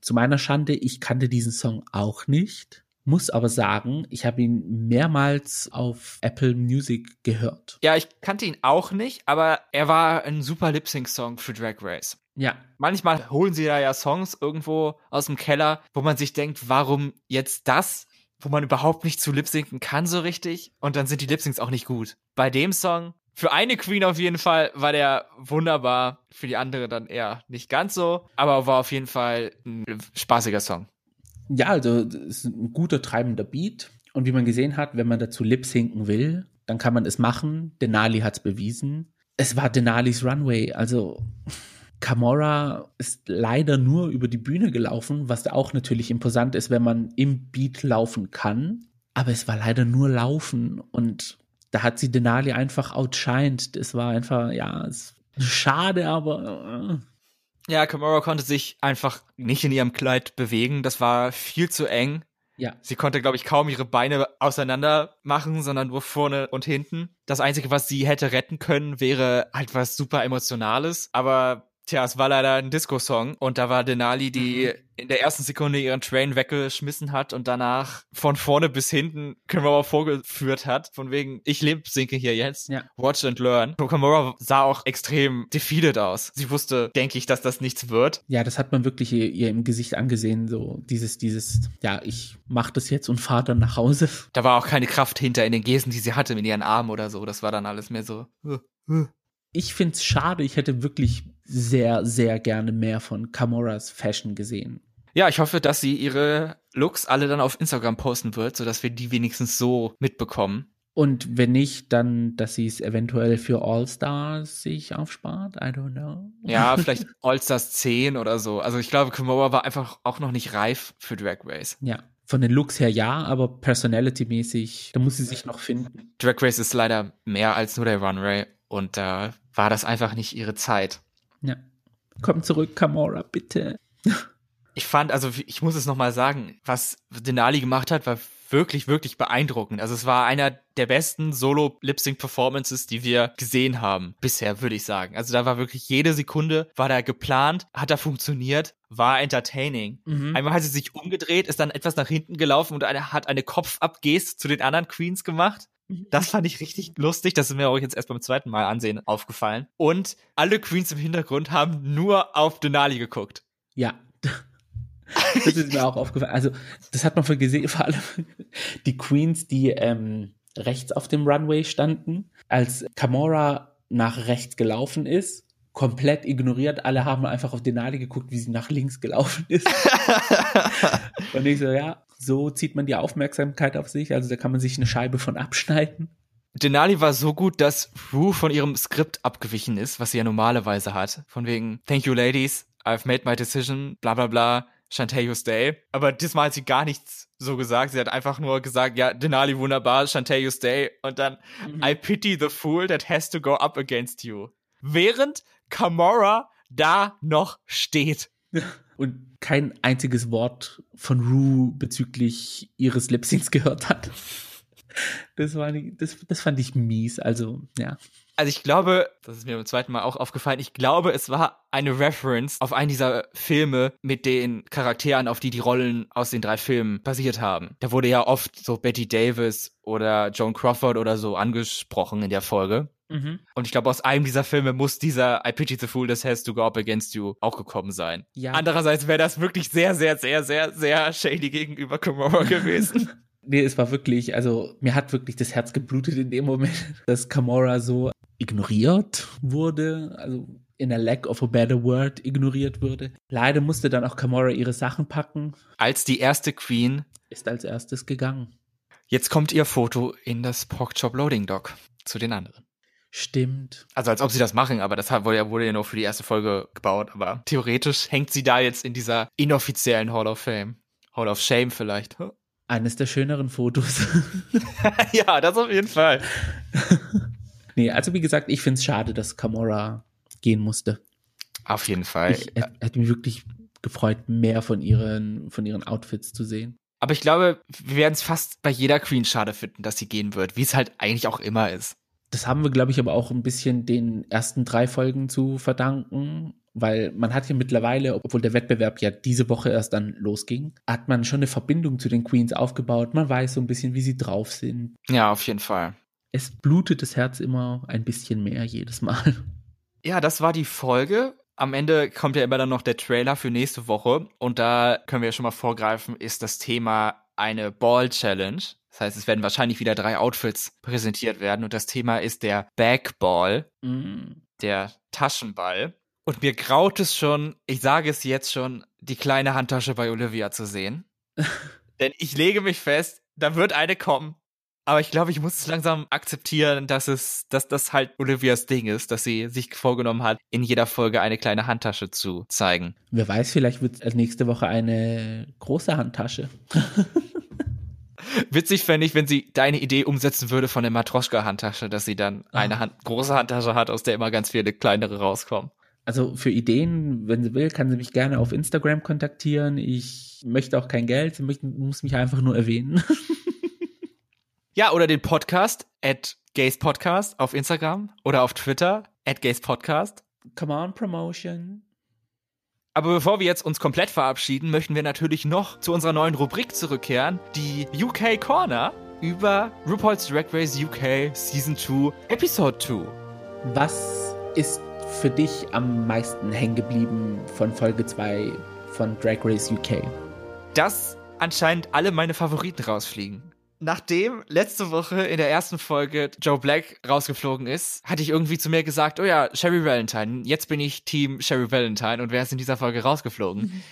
Zu meiner Schande, ich kannte diesen Song auch nicht. muss aber sagen, ich habe ihn mehrmals auf Apple Music gehört. Ja, ich kannte ihn auch nicht, aber er war ein super Lip-Sync-Song für Drag Race. Ja. Manchmal holen sie da ja Songs irgendwo aus dem Keller, wo man sich denkt, warum jetzt das? Wo man überhaupt nicht zu lip-sinken kann so richtig. Und dann sind die Lip-Syncs auch nicht gut. Bei dem Song, für eine Queen auf jeden Fall, war der wunderbar. Für die andere dann eher nicht ganz so. Aber war auf jeden Fall ein spaßiger Song. Ja, also es ist ein guter treibender Beat. Und wie man gesehen hat, wenn man dazu lip-sinken will, dann kann man es machen. Denali hat es bewiesen. Es war Denalis Runway. Also Camora ist leider nur über die Bühne gelaufen, was auch natürlich imposant ist, wenn man im Beat laufen kann. Aber es war leider nur Laufen und da hat sie Denali einfach outshined. Das war einfach, ja, schade, aber. Äh. Ja, Camora konnte sich einfach nicht in ihrem Kleid bewegen. Das war viel zu eng. Ja. Sie konnte, glaube ich, kaum ihre Beine auseinander machen, sondern nur vorne und hinten. Das Einzige, was sie hätte retten können, wäre halt was super Emotionales. Aber Tja, es war leider ein Disco-Song und da war Denali, die mhm. in der ersten Sekunde ihren Train weggeschmissen hat und danach von vorne bis hinten Kimura vorgeführt hat, von wegen, ich lebe, sinke hier jetzt, ja. watch and learn. Kimura sah auch extrem defeated aus. Sie wusste, denke ich, dass das nichts wird. Ja, das hat man wirklich ihr, ihr im Gesicht angesehen, so dieses, dieses, ja, ich mach das jetzt und fahr dann nach Hause. Da war auch keine Kraft hinter in den Gesen, die sie hatte in ihren Armen oder so. Das war dann alles mehr so. Uh, uh ich finde es schade, ich hätte wirklich sehr, sehr gerne mehr von Camoras Fashion gesehen. Ja, ich hoffe, dass sie ihre Looks alle dann auf Instagram posten wird, sodass wir die wenigstens so mitbekommen. Und wenn nicht, dann, dass sie es eventuell für All-Stars sich aufspart. I don't know. (laughs) Ja, (laughs) vielleicht All-Stars 10 oder so. Also ich glaube, Kimura war einfach auch noch nicht reif für Drag Race. Ja. Von den Looks her ja, aber personality-mäßig, da muss sie sich noch finden. Drag Race ist leider mehr als nur der Runway und da war das einfach nicht ihre Zeit. Ja. Komm zurück, Kamora, bitte. ich fand, also ich muss es nochmal sagen, was Denali gemacht hat, war wirklich, wirklich beeindruckend. Also es war einer der besten Solo-Lip-Sync-Performances, die wir gesehen haben. Bisher, würde ich sagen. Also da war wirklich jede Sekunde, war da geplant, hat da funktioniert, war entertaining. Mhm. Einmal hat sie sich umgedreht, ist dann etwas nach hinten gelaufen und eine, hat eine Kopfabgest zu den anderen Queens gemacht. Das fand ich richtig lustig. Das ist mir auch jetzt erst beim zweiten Mal ansehen aufgefallen. Und alle Queens im Hintergrund haben nur auf Denali geguckt. Ja. (laughs) Das ist mir auch aufgefallen. Also, das hat man von gesehen, (laughs) vor allem die Queens, die ähm, rechts auf dem Runway standen, als Camora nach rechts gelaufen ist, komplett ignoriert. Alle haben einfach auf Denali geguckt, wie sie nach links gelaufen ist. (laughs) Und ich so, ja, so zieht man die Aufmerksamkeit auf sich. Also da kann man sich eine Scheibe von abschneiden. Denali war so gut, dass Rue von ihrem Skript abgewichen ist, was sie ja normalerweise hat. Von wegen, thank you ladies, I've made my decision, bla bla bla, Shantae you stay. Aber diesmal hat sie gar nichts so gesagt. Sie hat einfach nur gesagt, ja, Denali wunderbar, Shantae you stay. Und dann, mhm. I pity the fool that has to go up against you. Während Kamora da noch steht. (laughs) Und kein einziges Wort von Rue bezüglich ihres Lipsings gehört hat. Das, war das, das fand ich mies, also ja. Also ich glaube, das ist mir beim zweiten Mal auch aufgefallen, ich glaube, es war eine Reference auf einen dieser Filme mit den Charakteren, auf die die Rollen aus den drei Filmen basiert haben. Da wurde ja oft so Betty Davis oder Joan Crawford oder so angesprochen in der Folge. Mhm. Und ich glaube, aus einem dieser Filme muss dieser I Pity the Fool that has to go up against you auch gekommen sein. Ja. Andererseits wäre das wirklich sehr, sehr, sehr, sehr, sehr shady gegenüber Kimura (laughs) gewesen. nee, es war wirklich, also mir hat wirklich das Herz geblutet in dem Moment, (laughs) dass Kamora so ignoriert wurde, also in a lack of a better word ignoriert wurde. Leider musste dann auch Kamora ihre Sachen packen. Als die erste Queen ist als erstes gegangen. Jetzt kommt ihr Foto in das Porkchop Loading Dock zu den anderen. Stimmt. Also als ob sie das machen, aber das wurde ja, wurde ja nur für die erste Folge gebaut. Aber theoretisch hängt sie da jetzt in dieser inoffiziellen Hall of Fame. Hall of Shame vielleicht. (laughs) Eines der schöneren Fotos. (laughs) ja, das auf jeden Fall. (laughs) nee, also wie gesagt, ich finde es schade, dass Kamora gehen musste. Auf jeden Fall. Ich hätte mich wirklich gefreut, mehr von ihren, von ihren Outfits zu sehen. Aber ich glaube, wir werden es fast bei jeder Queen schade finden, dass sie gehen wird, wie es halt eigentlich auch immer ist Das haben wir, glaube ich, aber auch ein bisschen den ersten drei Folgen zu verdanken, weil man hat ja mittlerweile, obwohl der Wettbewerb ja diese Woche erst dann losging, hat man schon eine Verbindung zu den Queens aufgebaut. Man weiß so ein bisschen, wie sie drauf sind. Ja, auf jeden Fall. Es blutet das Herz immer ein bisschen mehr jedes Mal. (laughs) Ja, das war die Folge. Am Ende kommt ja immer dann noch der Trailer für nächste Woche. Und da können wir ja schon mal vorgreifen, ist das Thema eine Ball Challenge. Das heißt, es werden wahrscheinlich wieder drei Outfits präsentiert werden. Und das Thema ist der Bagball, Mm. der Taschenball. Und mir graut es schon, ich sage es jetzt schon, die kleine Handtasche bei Olivia zu sehen. (laughs) Denn ich lege mich fest, da wird eine kommen. Aber ich glaube, ich muss es langsam akzeptieren, dass es, dass das halt Olivias Ding ist, dass sie sich vorgenommen hat, in jeder Folge eine kleine Handtasche zu zeigen. Wer weiß, vielleicht wird es nächste Woche eine große Handtasche. (laughs) Witzig fände ich, wenn sie deine Idee umsetzen würde von der Matroschka-Handtasche, dass sie dann Ah. eine Hand, große Handtasche hat, aus der immer ganz viele kleinere rauskommen. Also für Ideen, wenn sie will, kann sie mich gerne auf Instagram kontaktieren. Ich möchte auch kein Geld, sie möchte, muss mich einfach nur erwähnen. (laughs) Ja, oder den Podcast at Gays Podcast auf Instagram oder auf Twitter at Gays Podcast. Come on, Promotion. Aber bevor wir jetzt uns komplett verabschieden, möchten wir natürlich noch zu unserer neuen Rubrik zurückkehren, die UK Corner über RuPaul's Drag Race UK Season 2 Episode 2. Was ist für dich am meisten hängen geblieben von Folge 2 von Drag Race UK? dass anscheinend alle meine Favoriten rausfliegen. Nachdem letzte Woche in der ersten Folge Joe Black rausgeflogen ist, hatte ich irgendwie zu mir gesagt, oh ja, Sherry Valentine, jetzt bin ich Team Sherry Valentine und wer ist in dieser Folge rausgeflogen?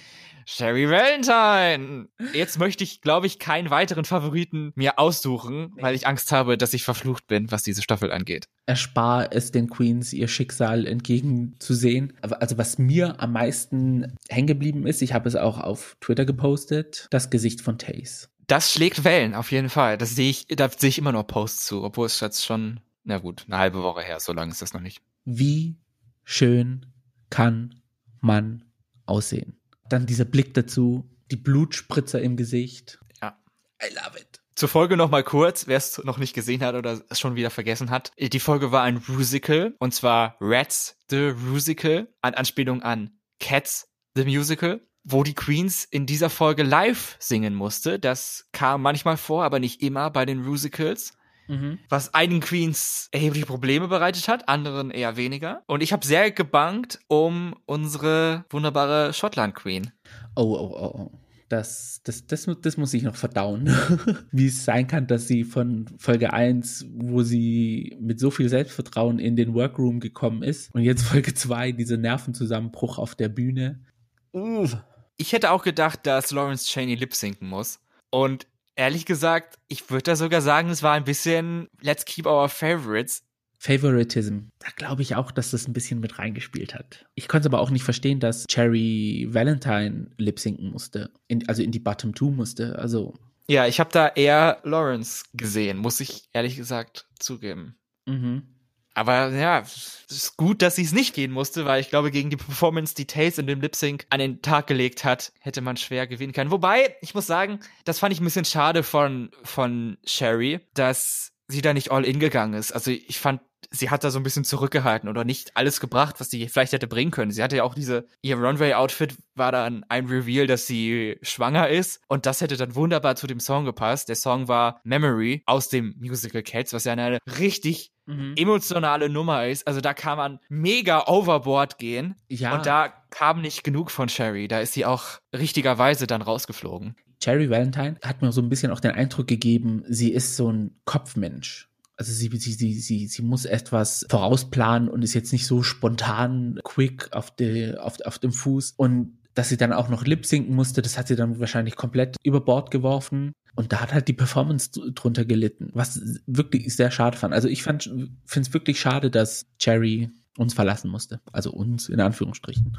Sherry Valentine! Jetzt möchte ich, glaube ich, keinen weiteren Favoriten mir aussuchen, weil ich Angst habe, dass ich verflucht bin, was diese Staffel angeht. Erspar es den Queens, ihr Schicksal entgegenzusehen. Also was mir am meisten hängen geblieben ist, ich habe es auch auf Twitter gepostet, das Gesicht von Taze. Das schlägt Wellen, auf jeden Fall. Das sehe ich, da sehe ich immer noch Posts zu, obwohl es jetzt schon, na gut, eine halbe Woche her, so lange ist das noch nicht. Wie schön kann man aussehen? Dann dieser Blick dazu, die Blutspritzer im Gesicht. Ja. I love it. Zur Folge noch mal kurz, wer es noch nicht gesehen hat oder es schon wieder vergessen hat. Die Folge war ein Rusical und zwar Rats the Rusical, an Anspielung an Cats the Musical, wo die Queens in dieser Folge live singen musste. Das kam manchmal vor, aber nicht immer bei den Rusicals. Mhm. Was einigen Queens erhebliche Probleme bereitet hat, anderen eher weniger. Und ich habe sehr gebankt um unsere wunderbare Schottland Queen. Oh, oh, oh, oh. Das, das, das, das muss ich noch verdauen. (laughs) Wie es sein kann, dass sie von Folge 1, wo sie mit so viel Selbstvertrauen in den Workroom gekommen ist, und jetzt Folge 2, dieser Nervenzusammenbruch auf der Bühne. Ich hätte auch gedacht, dass Lawrence Cheney lip sinken muss. Und ehrlich gesagt, ich würde da sogar sagen, es war ein bisschen Let's keep our favorites. Favoritism. Da glaube ich auch, dass das ein bisschen mit reingespielt hat. Ich konnte aber auch nicht verstehen, dass Cherry Valentine lip sinken musste. In, also in die Bottom 2 musste. Also, Ja, ich habe da eher Lawrence gesehen, muss ich ehrlich gesagt zugeben. mhm. Aber ja, es ist gut, dass sie es nicht gehen musste, weil ich glaube, gegen die Performance, die Taze in dem Lip Sync an den Tag gelegt hat, hätte man schwer gewinnen können. Wobei, ich muss sagen, das fand ich ein bisschen schade von, von Sherry, dass sie da nicht all in gegangen ist. Also ich fand, sie hat da so ein bisschen zurückgehalten oder nicht alles gebracht, was sie vielleicht hätte bringen können. Sie hatte ja auch diese, ihr Runway-Outfit war dann ein Reveal, dass sie schwanger ist und das hätte dann wunderbar zu dem Song gepasst. Der Song war Memory aus dem Musical Cats, was ja eine richtig Mhm. emotionale Nummer ist. Also da kann man mega overboard gehen. Ja. Und da kam nicht genug von Sherry. Da ist sie auch richtigerweise dann rausgeflogen. Cherry Valentine hat mir so ein bisschen auch den Eindruck gegeben, sie ist so ein Kopfmensch. Also sie, sie, sie, sie, sie muss etwas vorausplanen und ist jetzt nicht so spontan, quick auf, de, auf, auf dem Fuß. Und dass sie dann auch noch lip sinken musste, das hat sie dann wahrscheinlich komplett über Bord geworfen. Und da hat halt die Performance dr- drunter gelitten, was wirklich sehr schade fand. Also ich fand, finde es wirklich schade, dass Cherry uns verlassen musste. Also uns in Anführungsstrichen.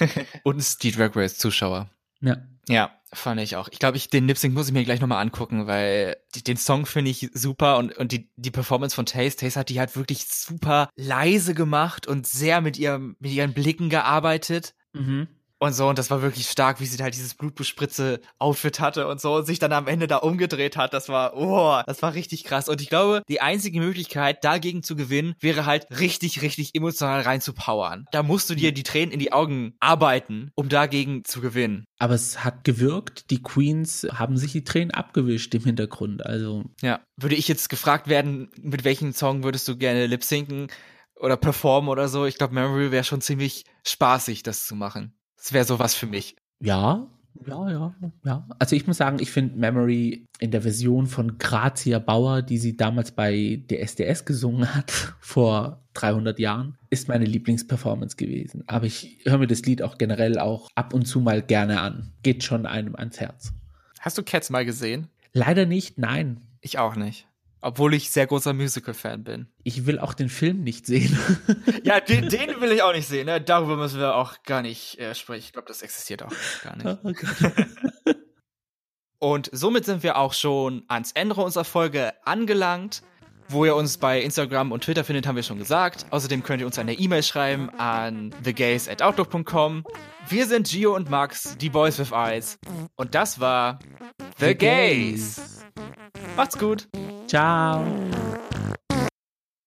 (laughs) Und die Drag Race Zuschauer. ja. Ja, fand ich auch. Ich glaube, ich, den Lip Sync muss ich mir gleich nochmal angucken, weil die, den Song finde ich super und, und die, die Performance von Taste, Taste hat die halt wirklich super leise gemacht und sehr mit ihrem, mit ihren Blicken gearbeitet. Mhm. Und so. Und das war wirklich stark, wie sie halt dieses Blutbespritze-Outfit hatte und so und sich dann am Ende da umgedreht hat. Das war, oh, das war richtig krass. Und ich glaube, die einzige Möglichkeit, dagegen zu gewinnen, wäre halt richtig, richtig emotional reinzupowern. Da musst du dir die Tränen in die Augen arbeiten, um dagegen zu gewinnen. Aber es hat gewirkt. Die Queens haben sich die Tränen abgewischt im Hintergrund. Also. Ja. Würde ich jetzt gefragt werden, mit welchem Song würdest du gerne lip sinken oder performen oder so? Ich glaube, Memory wäre schon ziemlich spaßig, das zu machen. Das wäre sowas für mich. Ja, ja, ja, ja. Also ich muss sagen, ich finde Memory in der Version von Grazia Bauer, die sie damals bei der SDS gesungen hat, (laughs) vor 300 Jahren, ist meine Lieblingsperformance gewesen. Aber ich höre mir das Lied auch generell auch ab und zu mal gerne an. Geht schon einem ans Herz. Hast du Cats mal gesehen? Leider nicht, nein. Ich auch nicht. Obwohl ich sehr großer Musical-Fan bin. Ich will auch den Film nicht sehen. (laughs) ja, den, (laughs) den, will ich auch nicht sehen. Ne? Darüber müssen wir auch gar nicht äh, sprechen. Ich glaube, das existiert auch gar nicht. Oh, (laughs) Und somit sind wir auch schon ans Ende unserer Folge angelangt. Wo ihr uns bei Instagram und Twitter findet, haben wir schon gesagt. Außerdem könnt ihr uns eine E-Mail schreiben an thegays@outlook.com. Wir sind Gio und Max, die Boys with Eyes. Und das war The, The Gays. Gays. Macht's gut. Ciao.